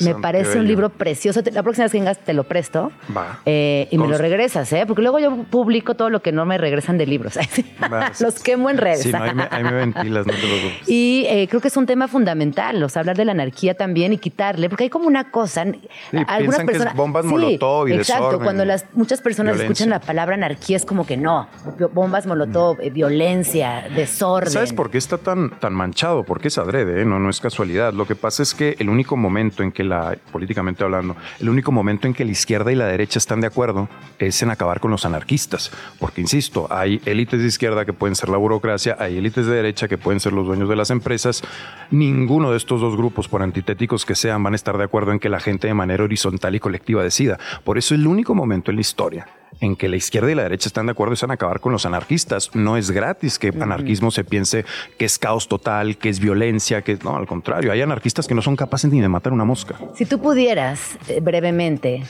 Me parece un libro precioso. La próxima vez que vengas te lo presto. Va. Eh, y me lo regresas, ¿eh? Porque luego yo publico todo lo que no me regresan de libros. Los quemo en redes. Sí, no, ahí, me, ahí me ventilas, no te preocupes. Y eh, creo que es un tema fundamental, o sea, hablar de la anarquía también y quitarle, porque hay como una cosa. piensan que es bombas molotov y Exacto, desorden cuando las muchas personas violencia. escuchan la palabra anarquía es como que no, bombas molotov, eh, violencia, desorden. ¿Sabes por qué está tan, tan manchado? Porque es adrede, ¿eh? no, no es casualidad. Lo que pasa es que el único momento en que la, políticamente hablando, el único momento en que la izquierda y la derecha están de acuerdo es en acabar con los anarquistas. Porque, insisto, hay élites de izquierda que pueden ser la burocracia, hay élites de derecha que pueden ser los dueños de las empresas. Ninguno de estos dos grupos, por antitéticos que sean, van a estar de acuerdo en que la gente de manera horizontal y colectiva decida. Por eso el único momento en la historia en que la izquierda y la derecha están de acuerdo es en acabar con los anarquistas. No es gratis que anarquismo se piense que es caos total, que es violencia, que no, al contrario, hay anarquistas que no son capaces ni de matar una mosca. Si tú pudieras eh, brevemente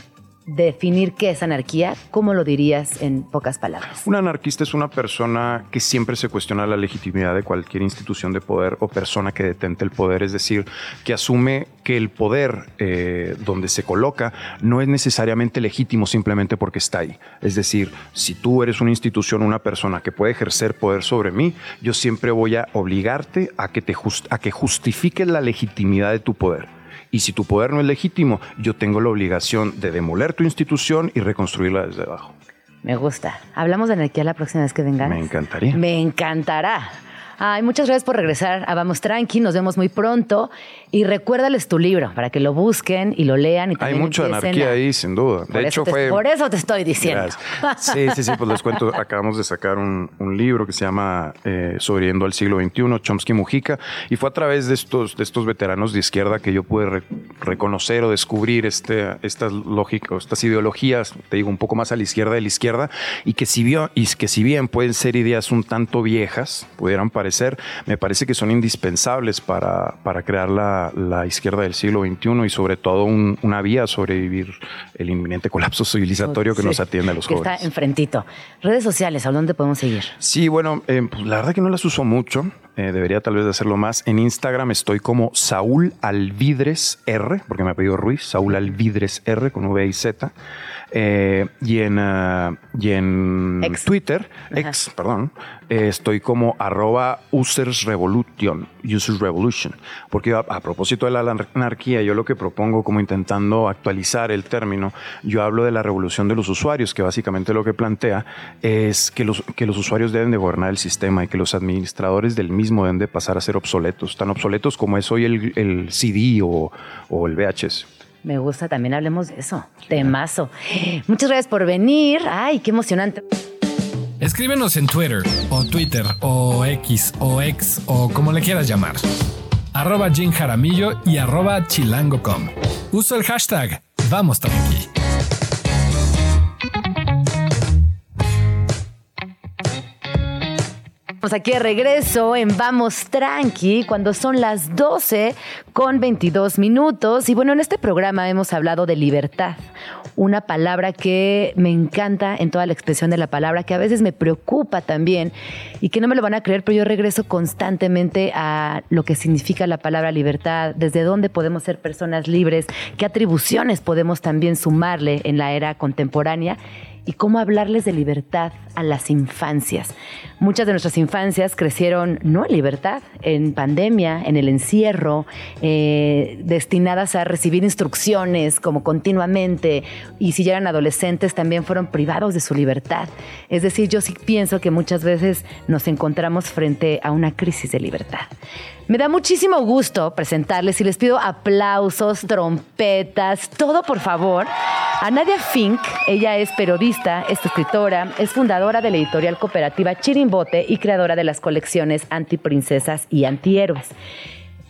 definir qué es anarquía, ¿cómo lo dirías en pocas palabras? Un anarquista es una persona que siempre se cuestiona la legitimidad de cualquier institución de poder o persona que detente el poder, es decir, que asume que el poder eh, donde se coloca no es necesariamente legítimo simplemente porque está ahí. Es decir, si tú eres una institución, una persona que puede ejercer poder sobre mí, yo siempre voy a obligarte a que, te just- a que justifiques la legitimidad de tu poder. Y si tu poder no es legítimo, yo tengo la obligación de demoler tu institución y reconstruirla desde abajo. Me gusta. ¿Hablamos de anarquía la próxima vez que vengas? Me encantaría. Me encantará. Ay, muchas gracias por regresar a Vamos Tranqui. Nos vemos muy pronto. Y recuérdales tu libro para que lo busquen y lo lean. Y Hay mucha anarquía a- ahí, sin duda. Por De eso hecho, te- fue. Por eso te estoy diciendo. Gracias. Sí, sí, sí, pues les cuento, acabamos de sacar un, un libro que se llama eh, Sobreviviendo al siglo XXI, Chomsky Mujica, y fue a través de estos, de estos veteranos de izquierda que yo pude re- reconocer o descubrir este, estas lógicas, estas ideologías, te digo, un poco más a la izquierda de la izquierda, y que si, bien, y que si bien pueden ser ideas un tanto viejas, pudieran parecer, me parece que son indispensables para, para crear la, la izquierda del siglo XXI y sobre todo un- una vía a sobrevivir el inminente colapso civilizatorio que Sí, nos atiende a los que jóvenes. está enfrentito. Redes sociales, ¿a dónde podemos seguir? Sí, bueno, eh, pues la verdad que no las uso mucho. eh, debería tal vez de hacerlo más. En Instagram estoy como Saúl Alvidres R, porque me ha pedido Ruiz, Saúl Alvidres R con V y Z. Eh, y en, ah, y en Ex. Twitter, Ajá. ex, perdón, eh, estoy como arroba users revolution, users revolution. Porque a, a propósito de la anarquía, yo lo que propongo como intentando actualizar el término, yo hablo de la revolución de los usuarios, que básicamente lo que plantea es que los, que los usuarios deben de gobernar el sistema y que los administradores del mismo deben de pasar a ser obsoletos, tan obsoletos como es hoy el, el CD o, o el VHS. Me gusta, también hablemos de eso. Temazo. Muchas gracias por venir. Ay, qué emocionante. Escríbenos en Twitter o Twitter o X o X o como le quieras llamar. Arroba Jim Jaramillo y arroba chilango.com. Uso el hashtag Vamos Tranqui. Estamos aquí de regreso en Vamos Tranqui cuando son las 12 con 22 minutos. Y bueno, en este programa hemos hablado de libertad, una palabra que me encanta en toda la expresión de la palabra, que a veces me preocupa también y que no me lo van a creer, pero yo regreso constantemente a lo que significa la palabra libertad, desde dónde podemos ser personas libres, qué atribuciones podemos también sumarle en la era contemporánea y cómo hablarles de libertad a las infancias. Muchas de nuestras infancias crecieron no en libertad, en pandemia, en el encierro, eh, destinadas a recibir instrucciones como continuamente, y si ya eran adolescentes también fueron privados de su libertad. Es decir, yo sí pienso que muchas veces nos encontramos frente a una crisis de libertad. Me da muchísimo gusto presentarles y les pido aplausos, trompetas, todo por favor. A Nadia Fink, ella es periodista, es escritora, es fundadora de la editorial cooperativa Chirimbote y creadora de las colecciones Antiprincesas y Antihéroes.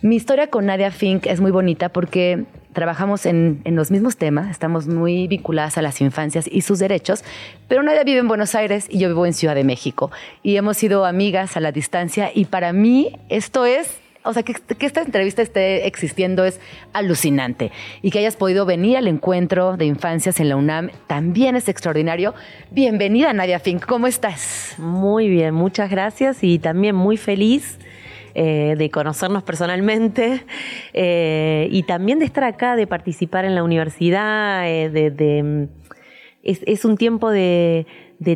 Mi historia con Nadia Fink es muy bonita porque trabajamos en, en, los mismos temas, estamos muy vinculadas a las infancias y sus derechos, pero Nadia vive en Buenos Aires y yo vivo en Ciudad de México y hemos sido amigas a la distancia y para mí esto es o sea, que, esta entrevista esté existiendo es alucinante. Y que hayas podido venir al encuentro de infancias en la UNAM también es extraordinario. Bienvenida, Nadia Fink. ¿Cómo estás? Muy bien, muchas gracias y también muy feliz. Eh, de conocernos personalmente eh, y también de estar acá, de participar en la universidad, eh, de, de es, es, un tiempo de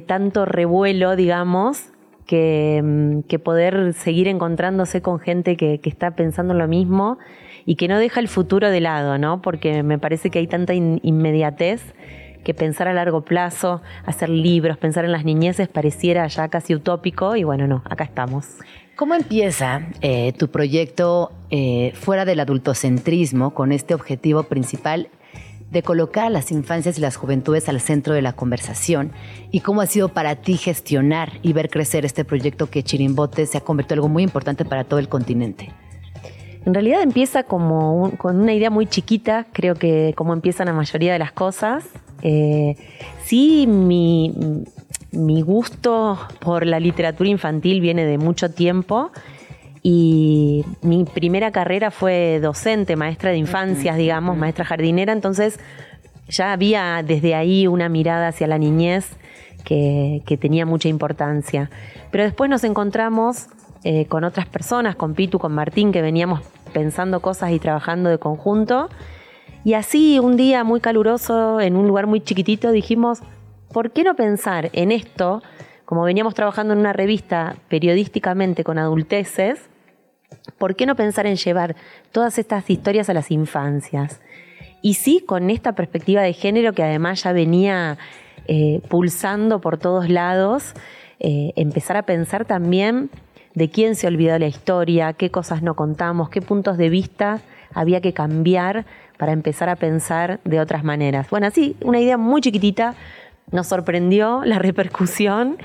tanto revuelo, digamos, que, que, poder seguir encontrándose con gente que, está pensando lo mismo y que no deja el futuro de lado, ¿no? Porque me parece que hay tanta in, inmediatez que pensar a largo plazo, hacer libros, pensar en las niñeces pareciera ya casi utópico y bueno, no, acá estamos. ¿Cómo empieza eh, tu proyecto eh, fuera del adultocentrismo con este objetivo principal de colocar a las infancias y las juventudes al centro de la conversación y cómo ha sido para ti gestionar y ver crecer este proyecto que Chirimbote se ha convertido en algo muy importante para todo el continente. En realidad empieza como con una idea muy chiquita, creo que como empiezan la mayoría de las cosas. Eh, sí, mi gusto por la literatura infantil viene de mucho tiempo y mi primera carrera fue docente, maestra de infancias, digamos, maestra jardinera, entonces ya había desde ahí una mirada hacia la niñez que, que tenía mucha importancia. Pero después nos encontramos eh, con otras personas, con Pitu, con Martín, que veníamos pensando cosas y trabajando de conjunto. Y así, un día muy caluroso, en un lugar muy chiquitito, dijimos, ¿por qué no pensar en esto? Como veníamos trabajando en una revista periodísticamente con adulteces, ¿por qué no pensar en llevar todas estas historias a las infancias? Y sí, con esta perspectiva de género que además ya venía eh, pulsando por todos lados, eh, empezar a pensar también de quién se olvidó la historia, qué cosas no contamos, qué puntos de vista había que cambiar para empezar a pensar de otras maneras. Bueno, así, una idea muy chiquitita, nos sorprendió la repercusión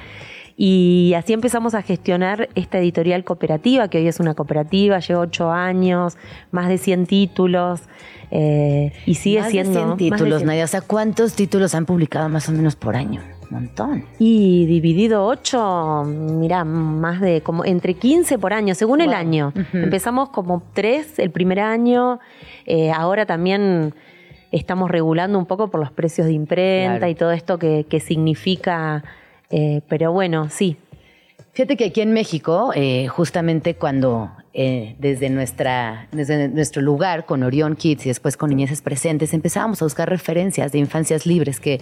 y así empezamos a gestionar esta editorial cooperativa, que hoy es una cooperativa, lleva ocho años, más de 100 títulos. eh, y sigue Más de siendo. 100 más de títulos, 100. Nadia. O sea, ¿cuántos títulos han publicado más o menos por año? Un montón. Y dividido ocho, mira, más de como entre 15 por año, según el año. Empezamos como tres el primer año, eh, ahora también estamos regulando un poco por los precios de imprenta Claro. y todo esto que, que significa, eh, pero bueno, sí. Fíjate que aquí en México, eh, justamente cuando eh, desde, nuestra, desde nuestro lugar con Orión Kids y después con Niñeces Presentes empezábamos a buscar referencias de infancias libres, que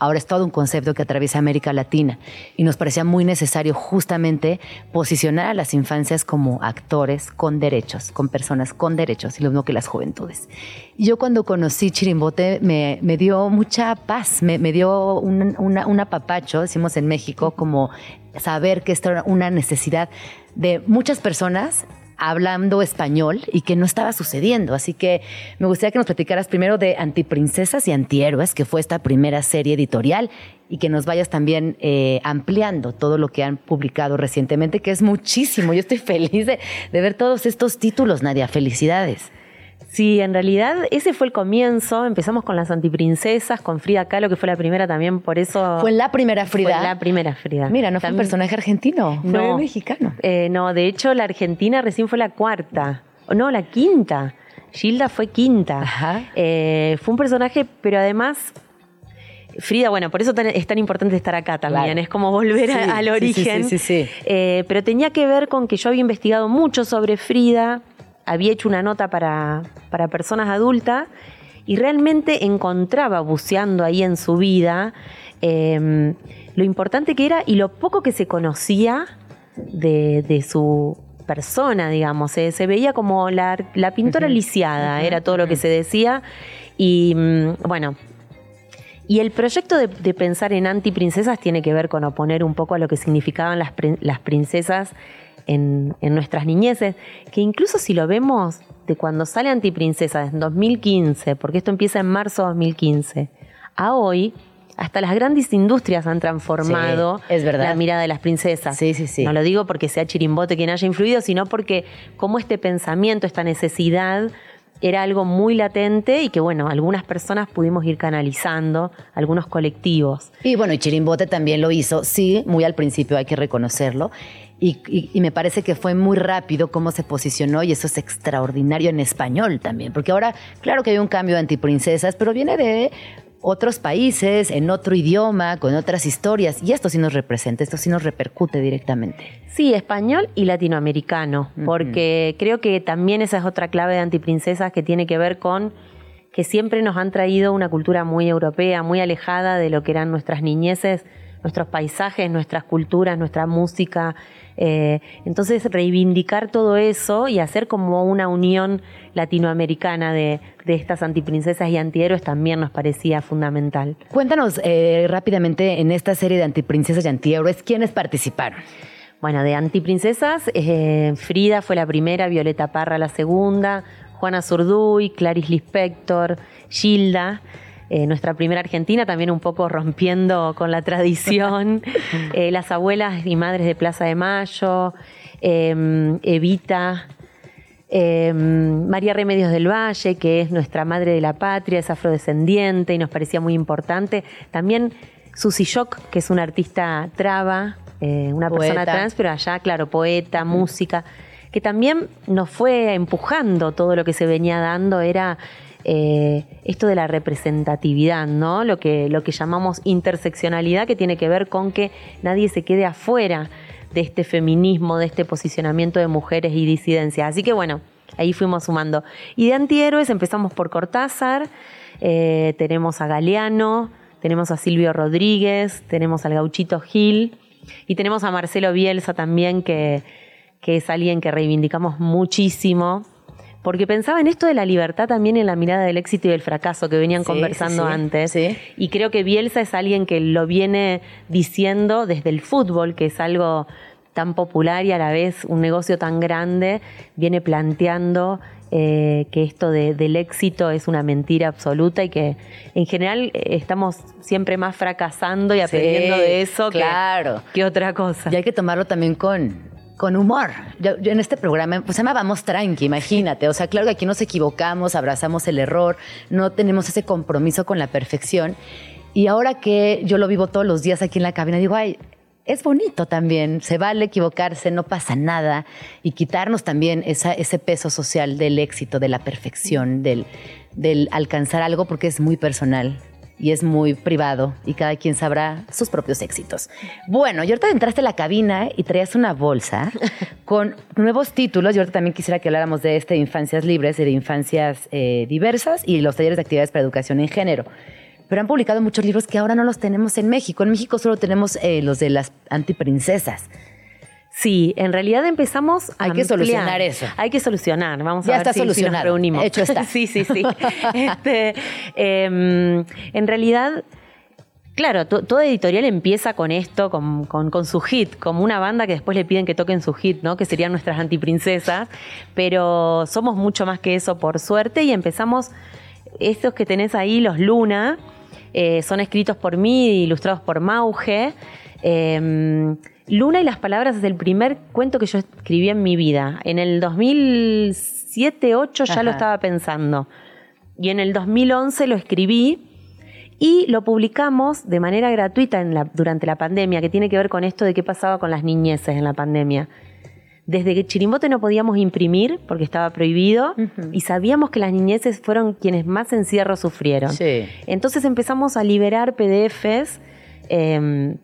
ahora es todo un concepto que atraviesa América Latina. Y nos parecía muy necesario justamente posicionar a las infancias como actores con derechos, con personas con derechos, y lo mismo que las juventudes. Y yo cuando conocí Chirimbote me, me dio mucha paz, me, me dio un, una- un apapacho, decimos en México, como saber que esta era una necesidad de muchas personas hablando español y que no estaba sucediendo. Así que me gustaría que nos platicaras primero de Antiprincesas y Antihéroes, que fue esta primera serie editorial, y que nos vayas también eh, ampliando todo lo que han publicado recientemente, que es muchísimo. Yo estoy feliz de, de ver todos estos títulos, Nadia. Felicidades. Sí, en realidad ese fue el comienzo. Empezamos con las antiprincesas, con Frida Kahlo, que fue la primera también, por eso. Fue la primera Frida. Fue la primera Frida. Mira, no fue un personaje argentino, fue No. mexicano. Eh, no, de hecho, la Argentina recién fue la cuarta. No, la quinta. Gilda fue quinta. Ajá. Eh, fue un personaje, pero además. Frida, bueno, por eso tan- es tan importante estar acá también. Claro. Es como volver a- al sí, sí, origen. sí, sí, sí. Eh, pero tenía que ver con que yo había investigado mucho sobre Frida, había hecho una nota para, para personas adultas y realmente encontraba buceando ahí en su vida eh, lo importante que era y lo poco que se conocía de, de su persona, digamos. Se veía como la, la pintora lisiada, era todo lo que se decía. Y mm, bueno, y el proyecto de, de pensar en antiprincesas tiene que ver con oponer un poco a lo que significaban las, las princesas en, en nuestras niñeces, que incluso si lo vemos de cuando sale Antiprincesas en 2015, porque esto empieza en marzo de 2015, a hoy, hasta las grandes industrias han transformado Sí, es verdad. la mirada de las princesas. Sí, sí, sí. No lo digo porque sea Chirimbote quien haya influido, sino porque como este pensamiento, esta necesidad era algo muy latente y que, bueno, algunas personas pudimos ir canalizando, algunos colectivos. Y bueno, y Chirimbote también lo hizo, sí, muy al principio hay que reconocerlo. Y, y- y me parece que fue muy rápido cómo se posicionó y eso es extraordinario en español también, porque ahora, claro que hay un cambio de antiprincesas, pero viene de otros países, en otro idioma, con otras historias, y esto sí nos representa, esto sí nos repercute directamente. Sí, español y latinoamericano, porque creo que también esa es otra clave de antiprincesas que tiene que ver con que siempre nos han traído una cultura muy europea, muy alejada de lo que eran nuestras niñeces, nuestros paisajes, nuestras culturas, nuestra música. Eh, entonces, reivindicar todo eso y hacer como una unión latinoamericana de, de estas antiprincesas y antihéroes también nos parecía fundamental. Cuéntanos eh, rápidamente en esta serie de antiprincesas y antihéroes, ¿quiénes participaron? Bueno, de antiprincesas, eh, Frida fue la primera, Violeta Parra la segunda, Juana Zurduy, Clarice Lispector, Gilda, eh, nuestra primera argentina, también un poco rompiendo con la tradición, eh, las abuelas y madres de Plaza de Mayo, eh, Evita, eh, María Remedios del Valle, que es nuestra madre de la patria, es afrodescendiente y nos parecía muy importante. También Susi Shock, que es una artista traba, eh, una persona trans, pero allá, claro, poeta, música, que también nos fue empujando todo lo que se venía dando, era eh, esto de la representatividad, ¿no? Lo que, lo que llamamos interseccionalidad, que tiene que ver con que nadie se quede afuera de este feminismo, de este posicionamiento de mujeres y disidencias. Así que bueno, ahí fuimos sumando. Y de antihéroes empezamos por Cortázar, eh, tenemos a Galeano, tenemos a Silvio Rodríguez, tenemos al gauchito Gil y tenemos a Marcelo Bielsa también, que, que es alguien que reivindicamos muchísimo. Porque pensaba en esto de la libertad también en la mirada del éxito y del fracaso que venían Sí, conversando sí, antes. sí. Y creo que Bielsa es alguien que lo viene diciendo desde el fútbol, que es algo tan popular y a la vez un negocio tan grande viene planteando eh, que esto de- del éxito es una mentira absoluta y que en general estamos siempre más fracasando y aprendiendo Sí, de eso que- claro. que, otra cosa. Y hay que tomarlo también con, con humor. En este programa, pues se llama Vamos Tranqui, imagínate. O sea, claro que aquí nos equivocamos, abrazamos el error, no tenemos ese compromiso con la perfección. Y ahora que yo lo vivo todos los días aquí en la cabina, digo, ay, es bonito también, se vale equivocarse, no pasa nada. Y quitarnos también esa- ese peso social del éxito, de la perfección, del alcanzar algo, porque es muy personal y es muy privado y cada quien sabrá sus propios éxitos. Bueno, y ahorita entraste a la cabina y traías una bolsa con nuevos títulos. Y ahorita también quisiera que habláramos de este de infancias libres y de infancias eh, diversas y los talleres de actividades para educación en género. Pero han publicado muchos libros que ahora no los tenemos en México. En México solo tenemos eh, los de las antiprincesas. Sí, en realidad empezamos a Hay que ampliar. solucionar eso. Hay que solucionar. Vamos Ya a ver está si- si, nos reunimos. Hecho está. sí, sí, sí. Este, em, en realidad, claro, to- toda editorial empieza con esto, con, con- con su hit, como una banda que después le piden que toquen su hit, ¿no? Que serían nuestras antiprincesas. Pero somos mucho más que eso, por suerte, y empezamos. Estos que tenés ahí, los Luna, eh, son escritos por mí, ilustrados por Mauge. Eh, Luna y las palabras es el primer cuento que yo escribí en mi vida. En el 2007-2008 ya lo estaba pensando. Y en el 2011 lo escribí y lo publicamos de manera gratuita en la- durante la pandemia, que tiene que ver con esto de qué pasaba con las niñeces en la pandemia. Desde que Chirimbote no podíamos imprimir porque estaba prohibido y sabíamos que las niñeces fueron quienes más encierro sufrieron. Sí. Entonces empezamos a liberar PDFs eh,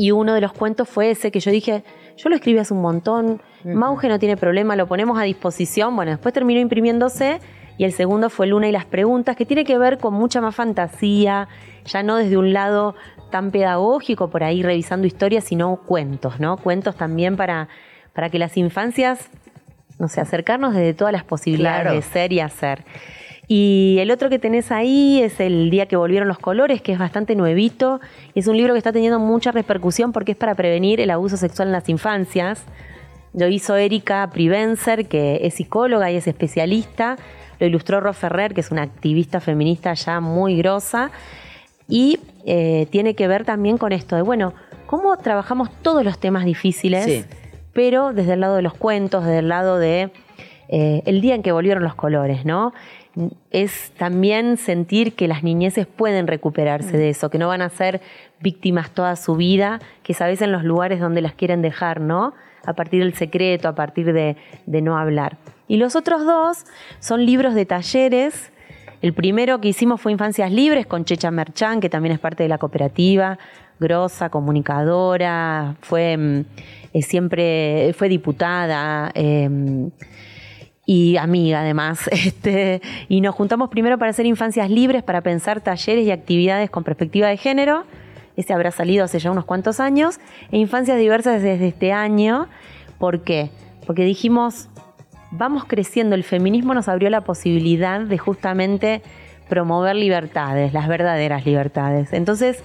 y uno de los cuentos fue ese que yo dije, yo lo escribí hace un montón, Mauge no tiene problema, lo ponemos a disposición. Bueno, después terminó imprimiéndose y el segundo fue Luna y las preguntas, que tiene que ver con mucha más fantasía, ya no desde un lado tan pedagógico por ahí revisando historias, sino cuentos, ¿no? Cuentos también para, para que las infancias, no sé, acercarnos desde todas las posibilidades Claro. de ser y hacer. Y el otro que tenés ahí es El día que volvieron los colores, que es bastante nuevito. Es un libro que está teniendo mucha repercusión porque es para prevenir el abuso sexual en las infancias. Lo hizo Erika Privencer, que es psicóloga y es especialista. Lo ilustró Ro Ferrer, que es una activista feminista ya muy grosa. Y eh, tiene que ver también con esto de, bueno, cómo trabajamos todos los temas difíciles, Sí. pero desde el lado de los cuentos, desde el lado de eh, el día en que volvieron los colores, ¿no? Es también sentir que las niñeces pueden recuperarse de eso, que no van a ser víctimas toda su vida, que es a veces en los lugares donde las quieren dejar, ¿no? A partir del secreto, a partir de, de no hablar. Y los otros dos son libros de talleres. El primero que hicimos fue Infancias Libres con Checha Merchán, que también es parte de la cooperativa, grosa, comunicadora, fue mm, eh, siempre, fue diputada. em, y amiga además. Este, y nos juntamos primero para hacer infancias libres, para pensar talleres y actividades con perspectiva de género. Ese habrá salido hace ya unos cuantos años. E infancias diversas desde este año. ¿Por qué? Porque dijimos, vamos creciendo, el feminismo nos abrió la posibilidad de justamente promover libertades, las verdaderas libertades. Entonces,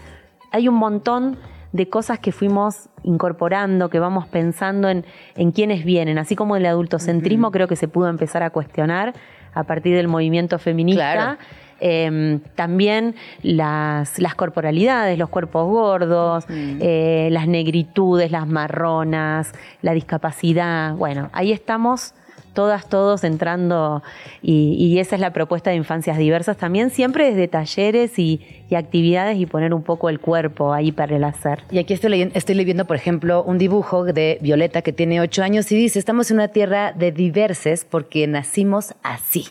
hay un montón de cosas que fuimos incorporando, que vamos pensando en, en quiénes vienen, así como el adultocentrismo creo que se pudo empezar a cuestionar a partir del movimiento feminista. Claro. Eh, también las, las corporalidades, los cuerpos gordos, eh, las negritudes, las marronas, la discapacidad. Bueno, ahí estamos todas, todos entrando y, esa es la propuesta de infancias diversas también, siempre desde talleres y, y actividades y poner un poco el cuerpo ahí para el hacer. Y aquí estoy leyendo, estoy leyendo, por ejemplo, un dibujo de Violeta que tiene ocho años y dice, estamos en una tierra de diverses porque nacimos así.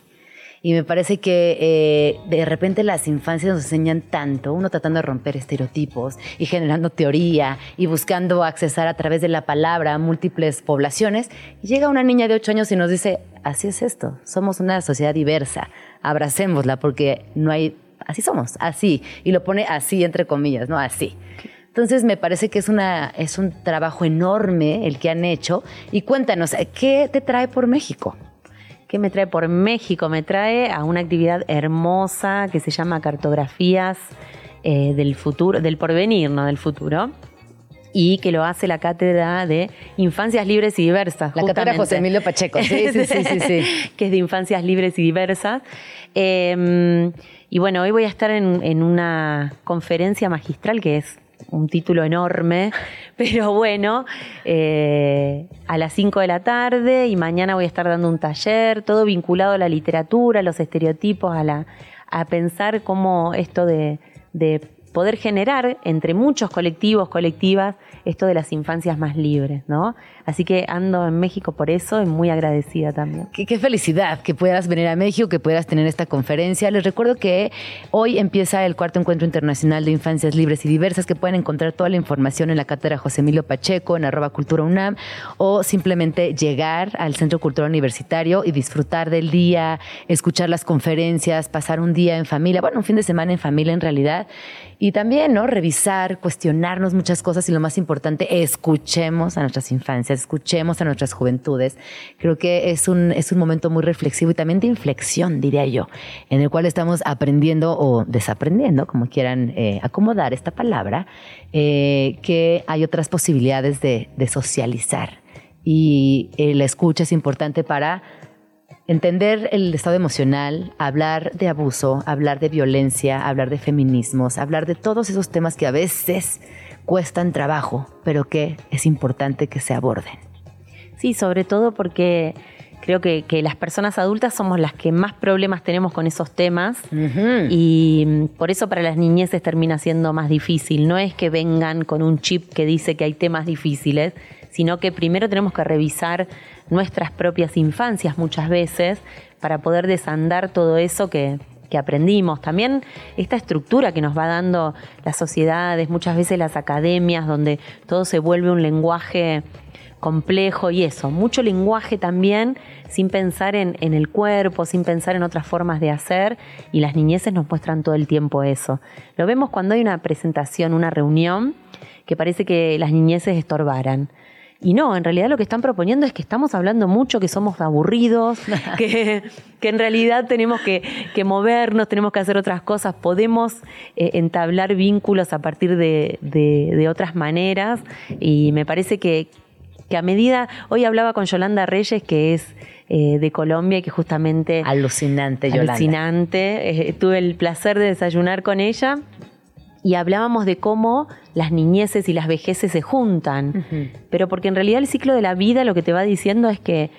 Y me parece que eh, de repente las infancias nos enseñan tanto, uno tratando de romper estereotipos y generando teoría y buscando accesar a través de la palabra a múltiples poblaciones. Y llega una niña de ocho años y nos dice, así es esto, somos una sociedad diversa, abracémosla porque no hay, así somos, así. Y lo pone así entre comillas, ¿no? Así. Entonces me parece que es, una, es un trabajo enorme el que han hecho. Y cuéntanos, ¿qué te trae por México? ¿Qué me trae por México? Me trae a una actividad hermosa que se llama Cartografías eh, del futuro, del porvenir, no del futuro. y que lo hace la cátedra de Infancias Libres y Diversas. La cátedra justamente. José Emilio Pacheco. Sí, sí, sí, sí, sí. que es de Infancias Libres y Diversas. Eh, y bueno, hoy voy a estar en, en una conferencia magistral que es un título enorme, pero bueno, eh, a las 5 de la tarde y mañana voy a estar dando un taller, todo vinculado a la literatura, a los estereotipos, a, la, a pensar cómo esto de, de poder generar entre muchos colectivos, colectivas, esto de las infancias más libres, ¿no? Así que ando en México por eso y muy agradecida también. Qué, qué felicidad que puedas venir a México, que puedas tener esta conferencia. Les recuerdo que hoy empieza el cuarto encuentro internacional de infancias libres y diversas, que pueden encontrar toda la información en la cátedra José Emilio Pacheco, en arroba cultura UNAM, o simplemente llegar al Centro Cultural Universitario y disfrutar del día, escuchar las conferencias, pasar un día en familia, bueno, un fin de semana en familia en realidad, y también, ¿no? Revisar, cuestionarnos muchas cosas y lo más importante, escuchemos a nuestras infancias, escuchemos a nuestras juventudes. Creo que es un, es un momento muy reflexivo y también de inflexión, diría yo, en el cual estamos aprendiendo o desaprendiendo, como quieran eh, acomodar esta palabra, eh, que hay otras posibilidades de, de socializar. Y la escucha es importante para entender el estado emocional, hablar de abuso, hablar de violencia, hablar de feminismos, hablar de todos esos temas que a veces cuestan trabajo, pero que es importante que se aborden. Sí, sobre todo porque creo que, que las personas adultas somos las que más problemas tenemos con esos temas y mm, por eso para las niñeces termina siendo más difícil. No es que vengan con un chip que dice que hay temas difíciles, sino que primero tenemos que revisar nuestras propias infancias muchas veces para poder desandar todo eso que, que aprendimos. También esta estructura que nos va dando las sociedades, muchas veces las academias, donde todo se vuelve un lenguaje complejo y eso, mucho lenguaje también sin pensar en, en, el cuerpo, sin pensar en otras formas de hacer y las niñeces nos muestran todo el tiempo eso. Lo vemos cuando hay una presentación, una reunión, que parece que las niñeces estorbaran. Y no, en realidad lo que están proponiendo es que estamos hablando mucho, que somos aburridos, que, que en realidad tenemos que, que, movernos, tenemos que hacer otras cosas, podemos eh, entablar vínculos a partir de, de, de, otras maneras. Y me parece que, que a medida, hoy hablaba con Yolanda Reyes, que es eh, de Colombia y que justamente... Alucinante, Yolanda. Alucinante. Eh, tuve el placer de desayunar con ella y hablábamos de cómo las niñeces y las vejeces se juntan, uh -huh. pero porque en realidad el ciclo de la vida lo que te va diciendo es que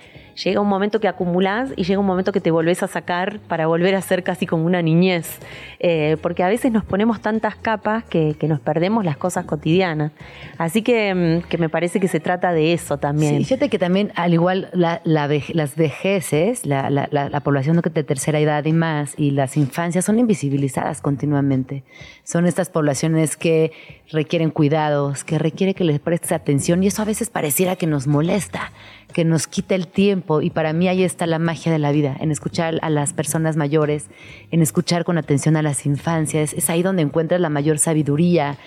llega un momento que acumulás y llega un momento que te volvés a sacar para volver a ser casi como una niñez, eh, porque a veces nos ponemos tantas capas que, nos perdemos las cosas cotidianas. Así que, que, me parece que se trata de eso también. Sí, fíjate que también, al igual la, las vejeces, la, la, la, población de tercera edad y más, y las infancias son invisibilizadas continuamente. Son estas poblaciones que requieren cuidados, que requiere que les prestes atención y eso a veces pareciera que nos molesta, que nos quita el tiempo. Y para mí ahí está la magia de la vida, en escuchar a las personas mayores, en escuchar con atención a las infancias, es ahí donde encuentras la mayor sabiduría,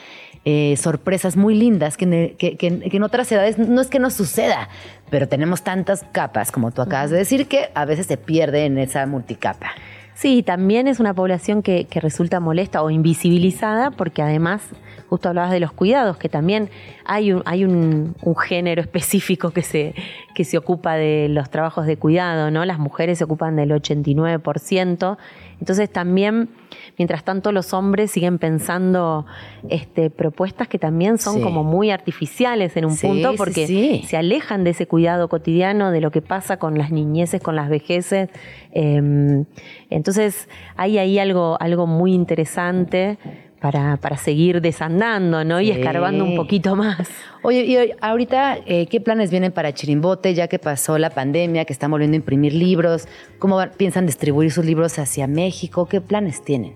eh, sorpresas muy lindas que, que, que, que en otras edades no es que no suceda, pero tenemos tantas capas, como tú acabas de decir, que a veces se pierde en esa multicapa. Sí, también es una población que, que, resulta molesta o invisibilizada porque además, justo hablabas de los cuidados, que también hay un, hay un, género específico que se, que se ocupa de los trabajos de cuidado, ¿no? Las mujeres se ocupan del 89%. Entonces también, mientras tanto, los hombres siguen pensando este, propuestas que también son sí. como muy artificiales en un sí, punto, porque sí, se alejan de ese cuidado cotidiano, de lo que pasa con las niñeces, con las vejeces. Eh, entonces hay ahí algo, algo muy interesante para, para seguir desandando, ¿no? Sí. Y escarbando un poquito más. Oye, y ahorita, eh, ¿qué planes vienen para Chirimbote, ya que pasó la pandemia, que están volviendo a imprimir libros? ¿Cómo van, piensan distribuir sus libros hacia México? ¿Qué planes tienen?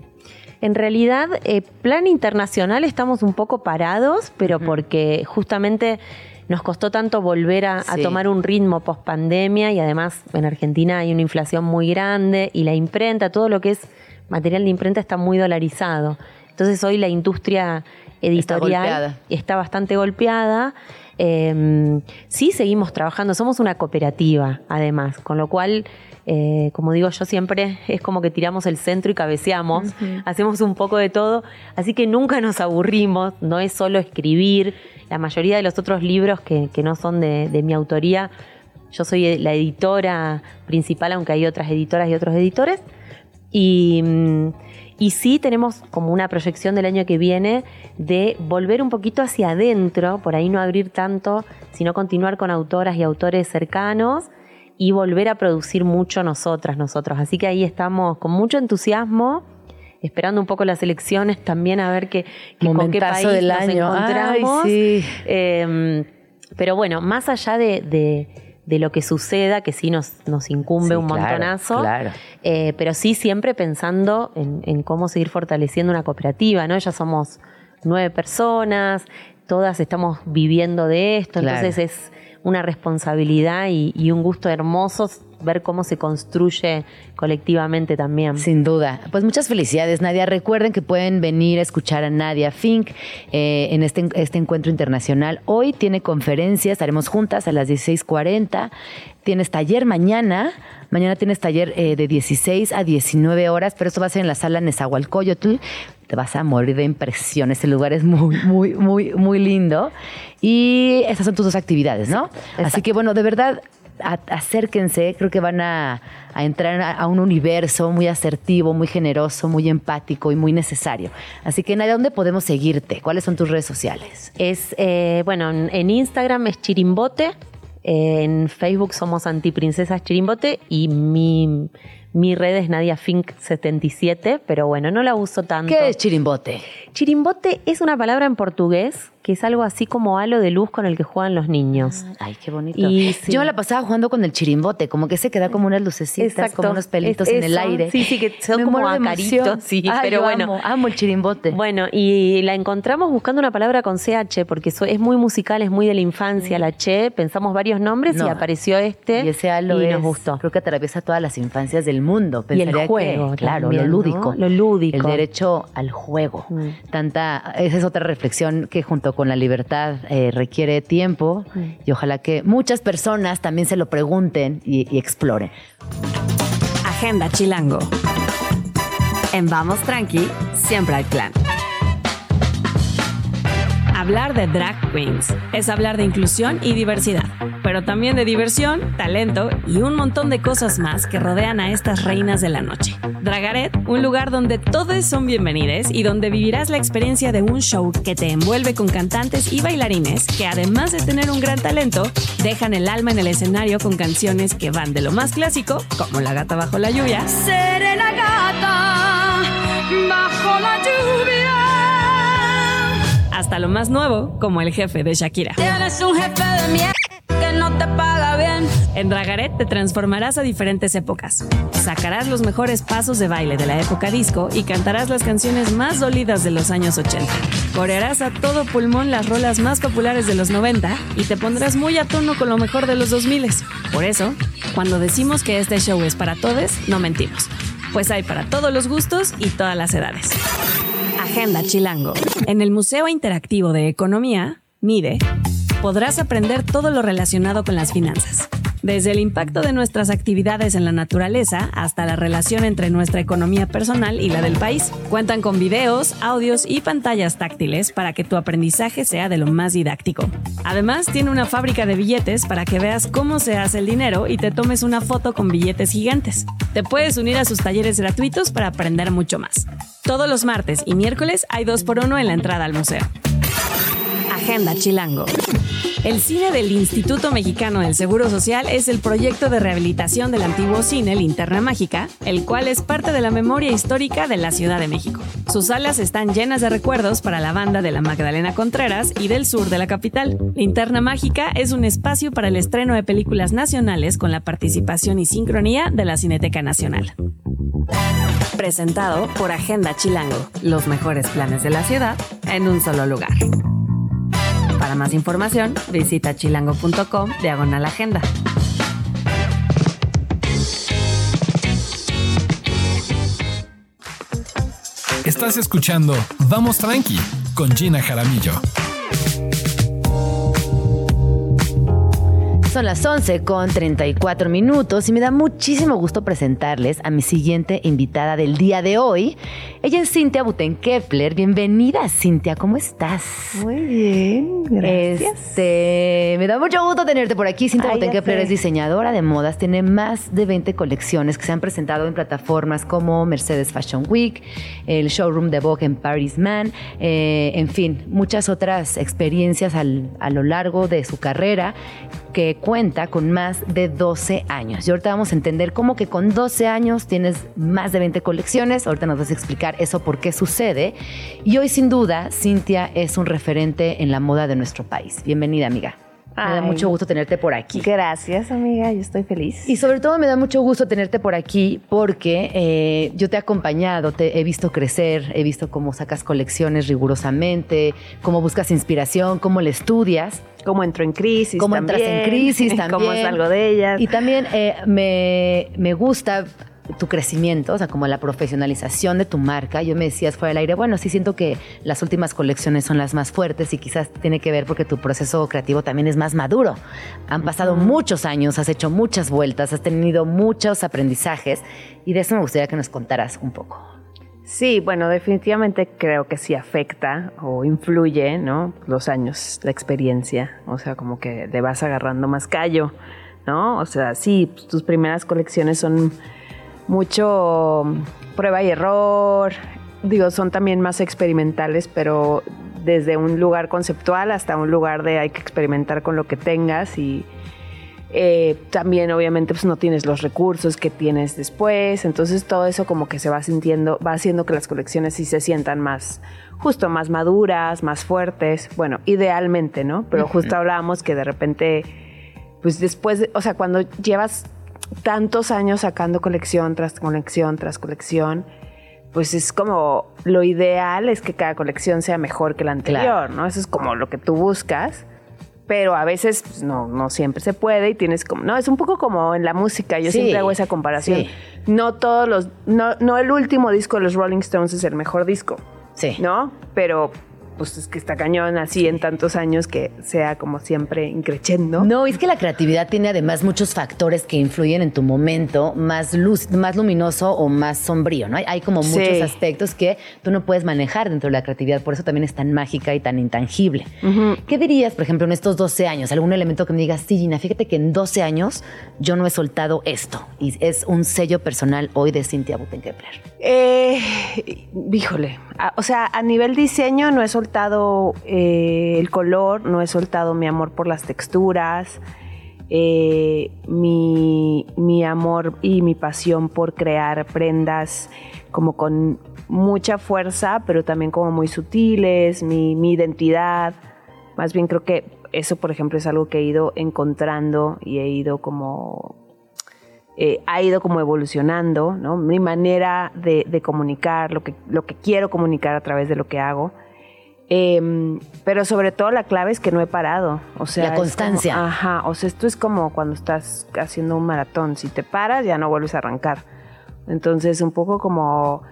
En realidad, eh, plan internacional estamos un poco parados, pero uh -huh. porque justamente nos costó tanto volver a, sí. a tomar un ritmo post pandemia y además en Argentina hay una inflación muy grande y la imprenta, todo lo que es material de imprenta está muy dolarizado. Entonces hoy la industria editorial está, está bastante golpeada. Eh, sí seguimos trabajando, somos una cooperativa además, con lo cual, eh, como digo yo siempre, es como que tiramos el centro y cabeceamos, hacemos un poco de todo, así que nunca nos aburrimos, no es solo escribir, la mayoría de los otros libros que, que no son de, de mi autoría, yo soy la editora principal, aunque hay otras editoras y otros editores. Y, mm, y sí tenemos como una proyección del año que viene de volver un poquito hacia adentro, por ahí no abrir tanto, sino continuar con autoras y autores cercanos y volver a producir mucho nosotras, nosotros. Así que ahí estamos con mucho entusiasmo esperando un poco las elecciones también a ver con qué país del nos año. encontramos. Ay, sí. Eh, pero bueno, más allá de, de- de lo que suceda, que sí nos, nos incumbe Sí, un claro, montonazo, claro. eh, pero sí siempre pensando en, en cómo seguir fortaleciendo una cooperativa, ¿no? Ya somos nueve personas, todas estamos viviendo de esto, Claro. entonces es una responsabilidad y, un gusto hermoso ver cómo se construye colectivamente también. Sin duda. Pues muchas felicidades, Nadia. Recuerden que pueden venir a escuchar a Nadia Fink eh, en este, este encuentro internacional. Hoy tiene conferencia, estaremos juntas a las 16.40. Tienes taller mañana. Mañana tienes taller eh, de 16 a 19 horas, pero esto va a ser en la sala Nezahualcóyotl. Te vas a morir de impresión. Este lugar es muy, muy, muy, muy lindo. Y estas son tus dos actividades, ¿no? Así que bueno, de verdad, a- acérquense, creo que van a, a entrar a, a un universo muy asertivo, muy generoso, muy empático y muy necesario. Así que, Nadia, ¿dónde podemos seguirte? ¿Cuáles son tus redes sociales? Es, eh, bueno, en, Instagram es Chirimbote, en Facebook somos Antiprincesas Chirimbote y mi, mi red es Nadia Fink 77, pero bueno, no la uso tanto. ¿Qué es chirimbote? Chirimbote es una palabra en portugués que es algo así como halo de luz con el que juegan los niños. Ay, qué bonito. Y sí. Yo la pasaba jugando con el chirimbote, como que se queda como unas lucecitas, como unos pelitos Es en el aire. Sí, sí, que son Me como acaritos, sí, Ay, pero yo bueno. Amo, amo el chirimbote. Bueno, y la encontramos buscando una palabra con CH, porque eso es muy musical, es muy de la infancia, la Che. Pensamos varios nombres No. y apareció este. y ese halo y es, nos gustó. creo que atraviesa todas las infancias del mundo. Y el que, juego claro, también, lo lúdico. ¿no? Lo lúdico. El derecho al juego. Mm. Tanta, esa es otra reflexión que junto con la libertad eh, requiere tiempo y ojalá que muchas personas también se lo pregunten y, y exploren. Agenda Chilango. En Vamos Tranqui, siempre hay plan. Hablar de drag queens es hablar de inclusión y diversidad, pero también de diversión, talento y un montón de cosas más que rodean a estas reinas de la noche. Dragaret, un lugar donde todos son bienvenidos y donde vivirás la experiencia de un show que te envuelve con cantantes y bailarines que además de tener un gran talento, dejan el alma en el escenario con canciones que van de lo más clásico, como La gata bajo la lluvia, Seré la gata bajo la lluvia. Hasta lo más nuevo, como el jefe de Shakira. Tienes un jefe de mierda que no te paga bien. En Dragaret te transformarás a diferentes épocas. Sacarás los mejores pasos de baile de la época disco y cantarás las canciones más dolidas de los años 80. Corearás a todo pulmón las rolas más populares de los 90 y te pondrás muy a tono con lo mejor de los 2000. Por eso, cuando decimos que este show es para todos, no mentimos. Pues hay para todos los gustos y todas las edades. Agenda Chilango. En el Museo Interactivo de Economía, MIDE, podrás aprender todo lo relacionado con las finanzas. Desde el impacto de nuestras actividades en la naturaleza hasta la relación entre nuestra economía personal y la del país. Cuentan con videos, audios y pantallas táctiles para que tu aprendizaje sea de lo más didáctico. Además, tiene una fábrica de billetes para que veas cómo se hace el dinero y te tomes una foto con billetes gigantes. Te puedes unir a sus talleres gratuitos para aprender mucho más. Todos los martes y miércoles hay dos por uno en la entrada al museo. Agenda Chilango. El cine del Instituto Mexicano del Seguro Social es el proyecto de rehabilitación del antiguo cine Linterna Mágica, el cual es parte de la memoria histórica de la Ciudad de México. Sus salas están llenas de recuerdos para la banda de la Magdalena Contreras y del sur de la capital. Linterna Mágica es un espacio para el estreno de películas nacionales con la participación y sincronía de la Cineteca Nacional. Presentado por Agenda Chilango, los mejores planes de la ciudad en un solo lugar. Para más información, visita chilango.com diagonal agenda. Estás escuchando Vamos Tranqui con Gina Jaramillo. Son las 11 con 34 minutos y me da muchísimo gusto presentarles a mi siguiente invitada del día de hoy. Ella es Cintia Buten-Kepler. Bienvenida, Cintia, ¿cómo estás? Muy bien, gracias. Este, me da mucho gusto tenerte por aquí. Cintia Ay, sé. es diseñadora de modas, tiene más de 20 colecciones que se han presentado en plataformas como Mercedes Fashion Week, el showroom de Vogue en Paris Man, eh, en fin, muchas otras experiencias al- a lo largo de su carrera que cuenta con más de 12 años. Y ahorita vamos a entender cómo que con 12 años tienes más de 20 colecciones. Ahorita nos vas a explicar eso por qué sucede. Y hoy sin duda, Cintia es un referente en la moda de nuestro país. Bienvenida, amiga. Me da mucho gusto tenerte por aquí. Gracias, amiga, yo estoy feliz. Y sobre todo me da mucho gusto tenerte por aquí porque eh, yo te he acompañado, te he visto crecer, he visto cómo sacas colecciones rigurosamente, cómo buscas inspiración, cómo le estudias. Cómo entro en crisis cómo también. entras en crisis también. Cómo salgo de ellas. Y también eh, me, me gusta tu crecimiento, o sea, como la profesionalización de tu marca. Yo me decías fuera del aire, bueno, sí siento que las últimas colecciones son las más fuertes y quizás tiene que ver porque tu proceso creativo también es más maduro. Han pasado muchos años, has hecho muchas vueltas, has tenido muchos aprendizajes y de eso me gustaría que nos contaras un poco. Sí, bueno, definitivamente creo que sí afecta o influye, ¿no? Los años, la experiencia, o sea, como que le vas agarrando más callo, ¿no? O sea, sí, tus primeras colecciones son mucho mm, prueba y error, digo, son también más experimentales, pero desde un lugar conceptual hasta un lugar de hay que experimentar con lo que tengas y eh, también obviamente pues no tienes los recursos que tienes después, entonces todo eso como que se va sintiendo, va haciendo que las colecciones sí se sientan más, justo más maduras, más fuertes, bueno, idealmente, ¿no? Pero justo hablábamos que de repente, pues después, de- o sea, cuando llevas tantos años sacando colección tras colección tras colección, pues es como lo ideal es que cada colección sea mejor que la anterior, ¿no? Eso es como lo que tú buscas pero a veces pues, no, no siempre se puede y tienes como, no, es un poco como en la música, yo Sí, siempre hago esa comparación. sí. No todos los, no, no el último disco de los Rolling Stones es el mejor disco, Sí. ¿no? Pero pues es que está cañón así en tantos años que sea como siempre increchendo. No, es que la creatividad tiene además muchos factores que influyen en tu momento más luz, más luminoso o más sombrío, ¿no? Hay, hay como Sí. muchos aspectos que tú no puedes manejar dentro de la creatividad, por eso también es tan mágica y tan intangible. ¿Qué dirías, por ejemplo, en estos 12 años? ¿Algún elemento que me digas, sí, Gina, fíjate que en 12 años yo no he soltado esto y es un sello personal hoy de Cintia Buten-Kepler? Eh, híjole, a- o sea, a nivel diseño no he soltado eh, el color, no he soltado mi amor por las texturas, eh, mi, mi amor y mi pasión por crear prendas como con mucha fuerza, pero también como muy sutiles, mi, mi identidad. Más bien creo que eso, por ejemplo, es algo que he ido encontrando y he ido como eh, ha ido como evolucionando. Mi manera de, de comunicar, lo que, lo que quiero comunicar a través de lo que hago. Em, pero sobre todo la clave es que no he parado. O sea, La como- constancia. ajá. O sea, esto es como cuando estás haciendo un maratón. Si te paras, ya no vuelves a arrancar. Entonces, un poco como.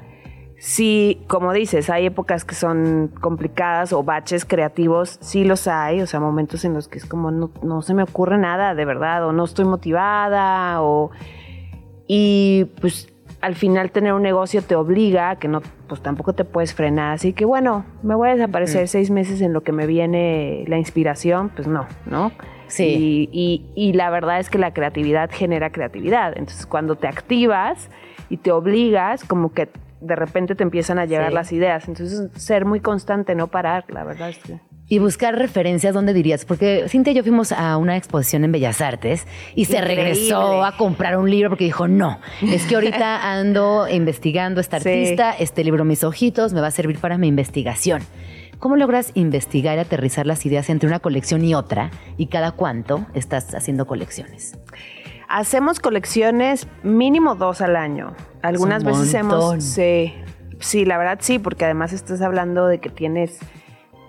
Sí, como dices, hay épocas que son complicadas o baches creativos, sí los hay, o sea, momentos en los que es como no, no se me ocurre nada de verdad, o no estoy motivada, o... Y pues al final tener un negocio te obliga a que no, pues tampoco te puedes frenar, así que bueno, me voy a desaparecer seis meses en lo que me viene la inspiración, pues no, ¿no? Sí. Y, y- y la verdad es que la creatividad genera creatividad, entonces cuando te activas y te obligas, como que de repente te empiezan a llegar Sí. las ideas. Entonces, ser muy constante, no parar, la verdad es que. Y buscar referencias, ¿dónde dirías? Porque Cintia y yo fuimos a una exposición en Bellas Artes y se Increíble. regresó a comprar un libro porque dijo, no, es que ahorita ando investigando a esta Sí. artista, este libro Mis Ojitos me va a servir para mi investigación. ¿Cómo logras investigar y aterrizar las ideas entre una colección y otra? ¿Y cada cuánto estás haciendo colecciones? Hacemos colecciones mínimo dos al año. Algunas un veces hemos. Sí, sí, la verdad sí, porque además estás hablando de que tienes,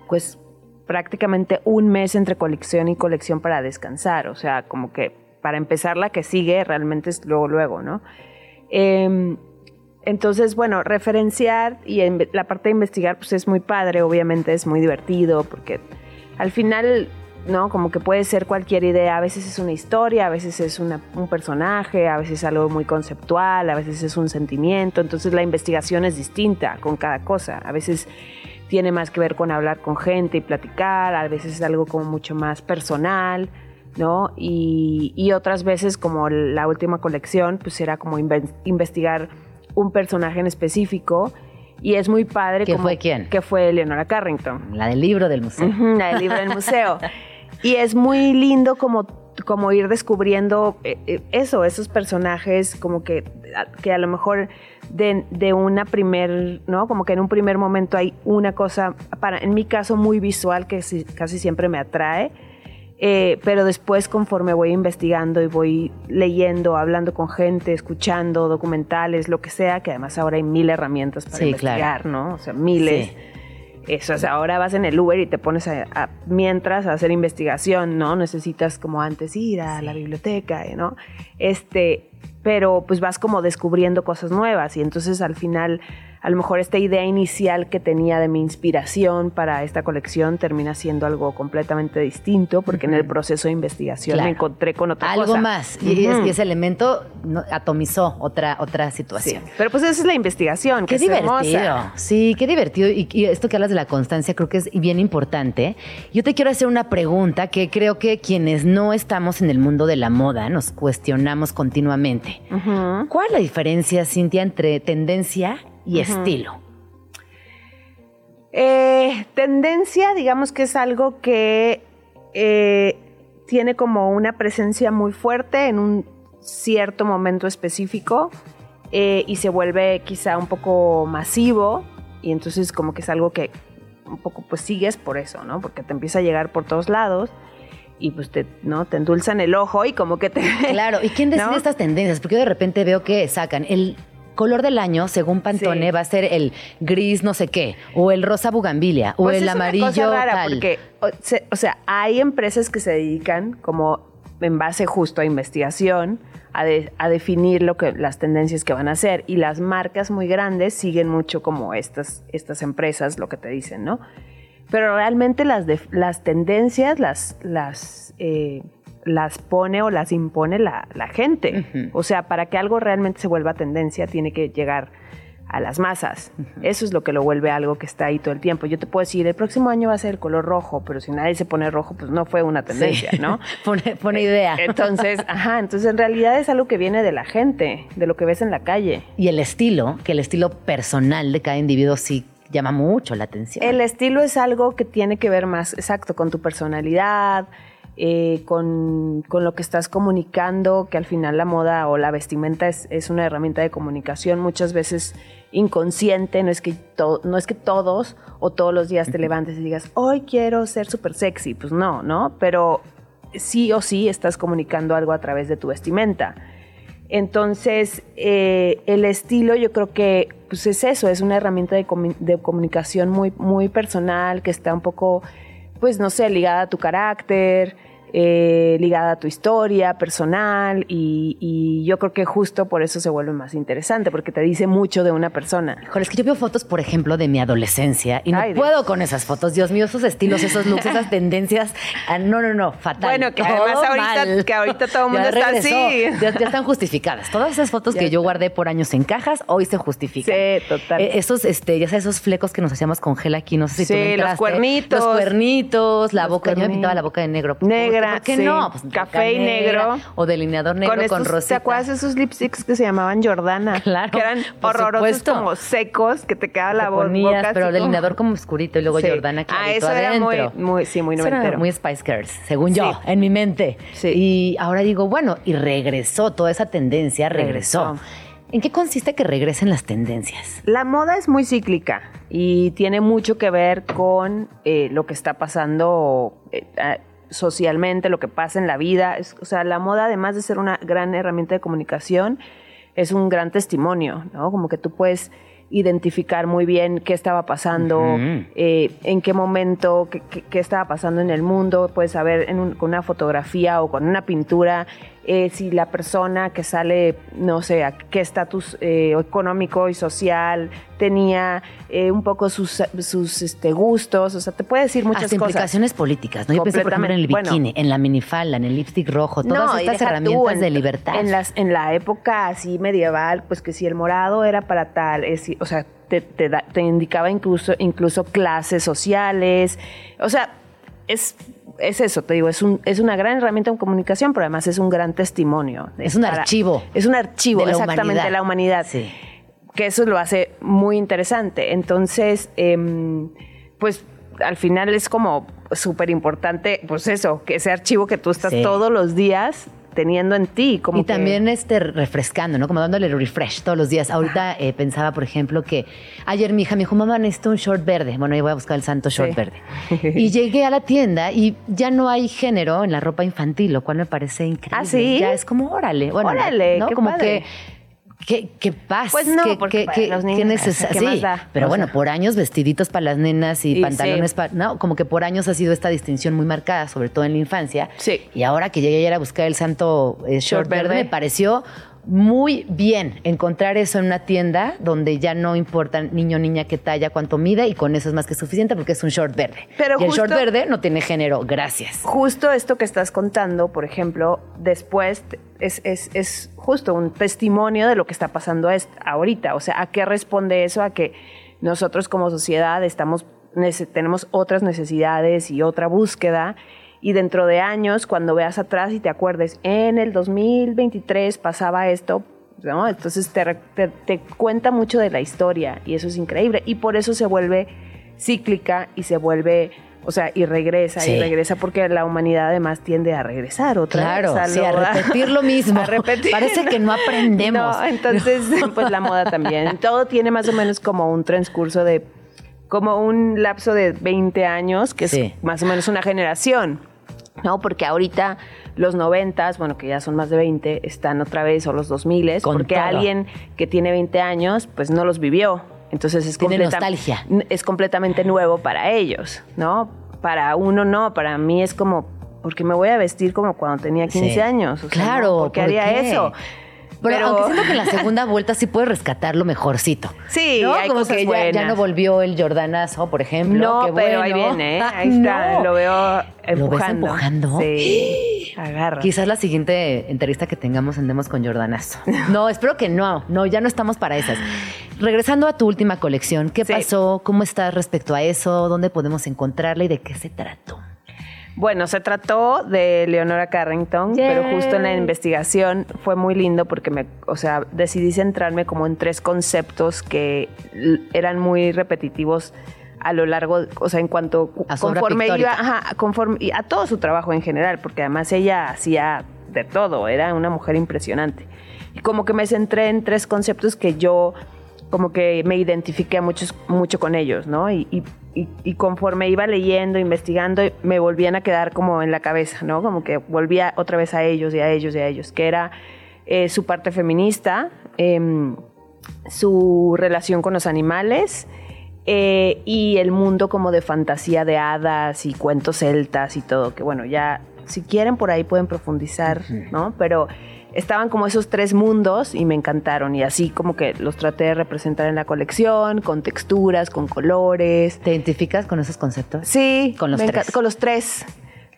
pues, prácticamente un mes entre colección y colección para descansar. O sea, como que para empezar la que sigue realmente es luego, luego, ¿no? Em, entonces, bueno, referenciar y la parte de investigar, pues es muy padre, obviamente es muy divertido, porque al final ¿no? Como que puede ser cualquier idea. A veces es una historia, a veces es un personaje, a veces es algo muy conceptual, a veces es un sentimiento. Entonces la investigación es distinta con cada cosa. A veces tiene más que ver con hablar con gente y platicar, a veces es algo como mucho más personal, ¿no? Y, y otras veces, como la última colección, pues era como investigar un personaje en específico. Y es muy padre. ¿Quién como- fue quién? Que fue Leonora Carrington. La del libro del museo. La del libro del museo. Y es muy lindo como, como ir descubriendo eh, eh, eso, esos personajes como que, que a lo mejor de, de una primer, ¿no? Como que en un primer momento hay una cosa, para, en mi caso muy visual, que casi siempre me atrae. eh, pero después conforme voy investigando y voy leyendo, hablando con gente, escuchando documentales, lo que sea, que además ahora hay mil herramientas para Sí, investigar, ¿no? O sea, miles. Sí. Eso, o sea, ahora vas en el Uber y te pones a, a- mientras a hacer investigación, ¿no? Necesitas como antes ir a la biblioteca. ¿no? Este, pero pues vas como descubriendo cosas nuevas y entonces al final a lo mejor esta idea inicial que tenía de mi inspiración para esta colección termina siendo algo completamente distinto porque en el proceso de investigación Claro. me encontré con otra Algo cosa. más. Y, es- y ese elemento atomizó otra, otra Sí, situación. pero pues esa es la investigación, que Qué es divertido. Sí, qué divertido. Y, y esto que hablas de la constancia creo que es bien importante. Yo te quiero hacer una pregunta que creo que quienes no estamos en el mundo de la moda nos cuestionamos continuamente. ¿Cuál es la diferencia, Cintia, entre tendencia y estilo? Eh, tendencia, digamos que es algo que eh, tiene como una presencia muy fuerte en un cierto momento específico eh, y se vuelve quizá un poco masivo y entonces como que es algo que un poco pues sigues por eso, ¿no? Porque te empieza a llegar por todos lados y pues te, ¿no? te endulzan el ojo y como que te... Claro, ¿y quién decide ¿No? estas tendencias? Porque yo de repente veo que sacan el color del año, según Pantone, Sí. va a ser el gris no sé qué, o el rosa bugambilia, o Pues el es una amarillo cosa rara tal. porque, o, se- o sea, hay empresas que se dedican como en base justo a investigación a, de- a definir lo que las tendencias que van a hacer y las marcas muy grandes siguen mucho como estas estas empresas lo que te dicen, ¿no? Pero realmente las de- las tendencias las las eh, las pone o las impone la, la gente. O sea, para que algo realmente se vuelva tendencia tiene que llegar a las masas. Eso es lo que lo vuelve algo que está ahí todo el tiempo. Yo te puedo decir, el próximo año va a ser el color rojo, pero si nadie se pone rojo, pues no fue una tendencia, Sí. ¿no? pone, pone idea. Entonces, ajá, entonces en realidad es algo que viene de la gente, de lo que ves en la calle. Y el estilo, que el estilo personal de cada individuo sí llama mucho la atención. El estilo es algo que tiene que ver más, exacto, con tu personalidad, eh, con, con lo que estás comunicando, que al final la moda o la vestimenta es, es una herramienta de comunicación muchas veces inconsciente, no es, que to- no es que todos o todos los días te levantes y digas, hoy quiero ser súper sexy, pues no, ¿no? Pero sí o sí estás comunicando algo a través de tu vestimenta. Entonces, eh, el estilo yo creo que pues es eso, es una herramienta de, de comunicación muy, muy personal, que está un poco, pues no sé, ligada a tu carácter, eh, ligada a tu historia personal y, y yo creo que justo por eso se vuelve más interesante, porque te dice mucho de una persona. Híjole, es que yo veo fotos, por ejemplo, de mi adolescencia y no Ay, Dios. puedo con esas fotos. Dios mío, esos estilos, esos looks, esas tendencias. Ah, no, no, no, fatal. Bueno, que además ahorita- mal. que ahorita todo el mundo está así. Ya, ya están justificadas. Todas esas fotos Ya que yo guardé por años en cajas, hoy se justifican. Sí, total. Eh, esos, este, ya sabes, esos flecos que nos hacíamos con gel aquí, no sé si tú Sí, los entraste. cuernitos. Los cuernitos, la Los boca. Yo me pintaba la boca de negro. Negra, ¿Por qué sí. no? Pues, Café y negro. O delineador negro con, estos, rosita. ¿Te acuerdas de esos lipsticks que se llamaban Jordana? Claro, Que eran por horrorosos, supuesto. como secos, que te quedaba la Te ponías, boca pero delineador como oscurito y luego Sí. Jordana clarito Ah, eso era muy, adentro. muy, sí, muy noventero. muy Spice Girls, según yo, en mi mente. Sí. Y ahora digo, bueno, y regresó, toda esa tendencia regresó. Regresó. ¿En qué consiste que regresen las tendencias? La moda es muy cíclica y tiene mucho que ver con eh, lo que está pasando eh, socialmente, lo que pasa en la vida. Es- o sea, la moda, además de ser una gran herramienta de comunicación, es un gran testimonio, ¿no? Como que tú puedes identificar muy bien qué estaba pasando, eh, en qué momento, qué, qué- qué estaba pasando en el mundo. Puedes saber en un- con una fotografía o con una pintura eh, si la persona que sale, no sé, a qué estatus eh, económico y social tenía eh, un poco sus, sus este, gustos, o sea, te puede decir muchas Hasta cosas. implicaciones políticas, ¿no? Yo pensé, por ejemplo, en el bikini, en la minifalda, en el lipstick rojo, todas No, estas tú, herramientas en- de libertad. En, las, en la época así medieval, pues que si el morado era para tal, es, o sea, te, te da- te indicaba incluso, incluso clases sociales. O sea, es, es eso, te digo, es, un, es una gran herramienta de comunicación, pero además es un gran testimonio. Es un archivo Es un archivo, de la exactamente, humanidad. de la humanidad. Sí. Que eso lo hace muy interesante. Entonces, em, pues al final es como súper importante, pues eso, que ese archivo que tú estás Sí. todos los días teniendo en ti. Como y que- también este refrescando, ¿no? Como dándole refresh todos los días. Ahorita eh, pensaba, por ejemplo, que ayer mi hija me dijo, mamá, necesito un short verde. Bueno, yo voy a buscar el santo short Sí. verde. Y llegué a la tienda y ya no hay género en la ropa infantil, lo cual me parece increíble. ¿Ah, sí? Ya es como, órale. Bueno, Órale, ¿no? qué como padre. que... ¿Qué, qué paz? Pues no, qué, porque qué- para qué- los qué niños, necesa- ¿qué sí, más da? pero O bueno, sea. por años vestiditos para las nenas y, Y pantalones sí. para... No, como que por años ha sido esta distinción muy marcada, sobre todo en la infancia. Sí. Y ahora que llegué ayer a buscar el santo eh, short, Short verde, verde. me pareció muy bien encontrar eso en una tienda donde ya no importa niño, niña, qué talla, cuánto mide y con eso es más que suficiente porque es un short verde. Pero y el short verde no tiene género, gracias. Justo esto que estás contando, por ejemplo, después es, es- es justo un testimonio de lo que está pasando ahorita. O sea, ¿a qué responde eso? A que nosotros como sociedad estamos, tenemos otras necesidades y otra búsqueda. Y dentro de años, cuando veas atrás y te acuerdes, en el 2023 pasaba esto, ¿no? Entonces te, te- te cuenta mucho de la historia y eso es increíble. Y por eso se vuelve cíclica y se vuelve, o sea, y regresa Sí. y regresa porque la humanidad además tiende a regresar otra Claro, vez. sí, a repetir lo mismo. A repetir. Parece que no aprendemos. No, entonces, pues la moda también. Todo tiene más o menos como un transcurso de, como un lapso de 20 años, que Sí. es más o menos una generación. ¿No? Porque ahorita los noventas, bueno, que ya son más de 20, están otra vez, o los 2000, Con porque todo. alguien que tiene 20 años, pues no los vivió. Entonces es, Tiene nostalgia. es completamente nuevo para ellos, ¿no? Para uno no, para mí es como, porque me voy a vestir como cuando tenía 15 Sí. años. O sea, Claro, ¿no? ¿por qué ¿por haría qué? eso? Pero, aunque siento que en la segunda vuelta sí puedes rescatar lo mejorcito. Sí, ¿no? hay Como cosas que ya, no volvió el Jordanazo, por ejemplo. No, Qué pero ahí bueno. viene, ¿eh? Ah, ahí está, no. lo veo ¿Lo ves empujando. empujando? Sí, agarra. Quizás la siguiente entrevista que tengamos andemos con Jordanazo. No, espero que no. No, ya no estamos para esas. Regresando a tu última colección, ¿qué Sí. pasó? ¿Cómo estás respecto a eso? ¿Dónde podemos encontrarla y de qué se trató? Bueno, se trató de Leonora Carrington, pero justo en la investigación fue muy lindo porque me, o sea, decidí centrarme como en tres conceptos que eran muy repetitivos a lo largo, o sea, en cuanto A conforme iba, ajá, conforme a todo su trabajo en general, porque además ella hacía de todo, era una mujer impresionante. Y como que me centré en tres conceptos que yo como que me identifiqué muchos, mucho con ellos, ¿no? Y, y- y- y conforme iba leyendo, investigando, me volvían a quedar como en la cabeza, ¿no? Como que volvía otra vez a ellos y a ellos y a ellos, que era eh, su parte feminista, em, su relación con los animales eh, y el mundo como de fantasía de hadas y cuentos celtas y todo, que bueno, ya si quieren por ahí pueden profundizar, ¿no? Pero estaban como esos tres mundos y me encantaron y así como que los traté de representar en la colección, con texturas, con colores. ¿Te identificas con esos conceptos? Sí, Con los tres. Con los tres.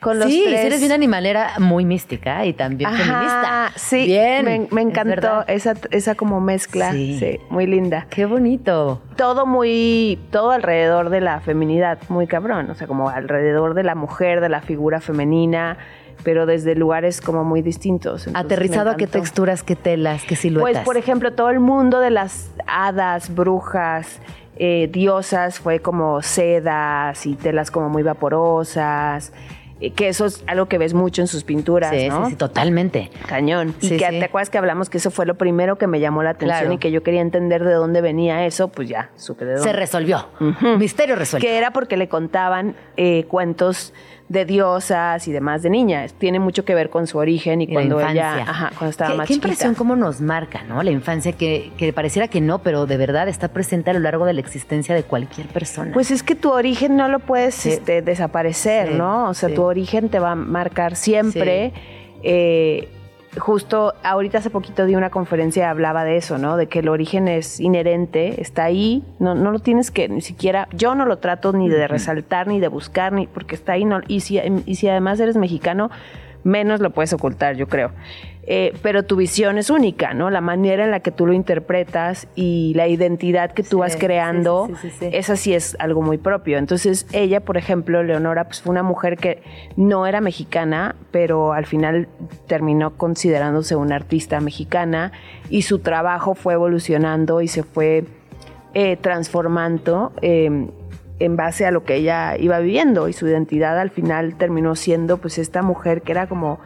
Con los sí, tres. si eres bien animalera, muy mística y también Ajá, feminista. Sí, Bien. me, encantó esa, esa como mezcla, Sí. sí, muy linda. Qué bonito. todo muy, todo alrededor de la feminidad, muy cabrón, o sea, como alrededor de la mujer, de la figura femenina, pero desde lugares como muy distintos. Entonces, Aterrizado a qué texturas, qué telas, qué siluetas. Pues, por ejemplo, todo el mundo de las hadas, brujas, eh, diosas, fue como sedas y telas como muy vaporosas, eh, que eso es algo que ves mucho en sus pinturas, sí, ¿no? sí, sí, totalmente. Cañón. Sí, y que sí. te acuerdas que hablamos que eso fue lo primero que me llamó la atención Claro. y que yo quería entender de dónde venía eso, pues ya, supe de dónde. Se resolvió. Misterio resuelto. Que era porque le contaban eh, cuentos de diosas y demás de niñas. Tiene mucho que ver con su origen y, cuando ella, infancia. ajá, cuando estaba qué, más qué chiquita. impresión cómo nos marca, ¿no? La infancia que, que pareciera que no, pero de verdad está presente a lo largo de la existencia de cualquier persona. Pues es que tu origen no lo puedes Sí. este, desaparecer, Sí, ¿no? O sea, sí. tu origen te va a marcar siempre. Eh, justo ahorita hace poquito di una conferencia hablaba de eso, ¿no? De que el origen es inherente, está ahí, no, no lo tienes que ni siquiera, yo no lo trato ni de resaltar, ni de buscar, ni porque está ahí, no, y, si, y si además eres mexicano, menos lo puedes ocultar, yo creo. Eh, pero tu visión es única, ¿no? La manera en la que tú lo interpretas y la identidad que tú vas creando, sí, sí, sí, sí. esa sí es algo muy propio. Entonces, ella, por ejemplo, Leonora, pues fue una mujer que no era mexicana, pero al final terminó considerándose una artista mexicana y su trabajo fue evolucionando y se fue eh, transformando. eh, en base a lo que ella iba viviendo y su identidad al final terminó siendo pues esta mujer que era como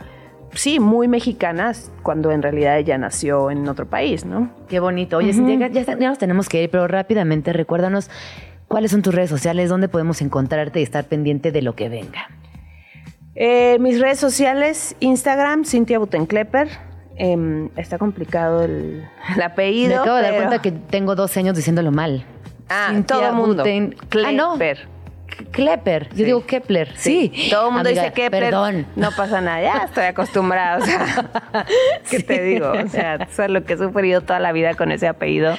sí, muy mexicana cuando en realidad ella nació en otro país, ¿no? Qué bonito. Oye, Cintia, ya, ya nos tenemos que ir, pero rápidamente recuérdanos cuáles son tus redes sociales, dónde podemos encontrarte y estar pendiente de lo que venga. Eh, mis redes sociales, Instagram, Cintia Butenklepper. Eh, está complicado el, el apellido. Me acabo de dar pero- cuenta que tengo 12 años diciéndolo mal. Ah, todo el mundo. Ah, no. Klepper. Yo Sí. digo Kepler. Sí. Todo el mundo Amiga, dice que Perdón. no pasa nada. Ya estoy acostumbrada. O sea, ¿qué te digo? O sea, eso es lo que he sufrido toda la vida con ese apellido.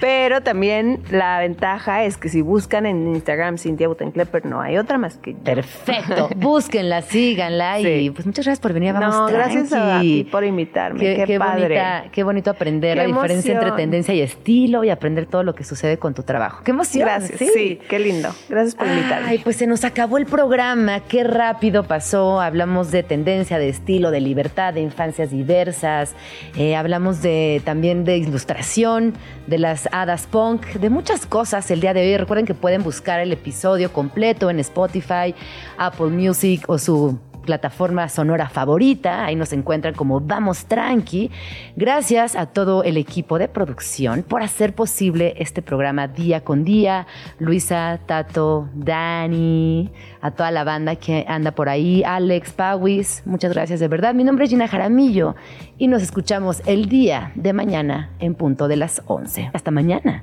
Pero también la ventaja es que si buscan en Instagram Cintia Butenklepper, no hay otra más que yo. Perfecto. Búsquenla, síganla y pues muchas gracias por venir. Vamos No, gracias a ti por invitarme. Qué, Qué, qué padre. bonita, qué bonito aprender Qué la diferencia entre tendencia y estilo y aprender todo lo que sucede con tu trabajo. Qué emoción. Gracias. Sí. qué lindo. Gracias por invitarme. Ay, pues se nos acabó el programa. Qué rápido pasó. Hablamos de tendencia, de estilo, de libertad, de infancias diversas. Eh, hablamos de también de ilustración, de las hadas punk, de muchas cosas el día de hoy. Recuerden que pueden buscar el episodio completo en Spotify, Apple Music o su plataforma sonora favorita. Ahí nos encuentran como Vamos Tranqui. Gracias a todo el equipo de producción por hacer posible este programa día con día. Luisa, Tato, Dani, a toda la banda que anda por ahí, Alex, Pawis, muchas gracias de verdad. Mi nombre es Gina Jaramillo y nos escuchamos el día de mañana en punto de las 11. Hasta mañana.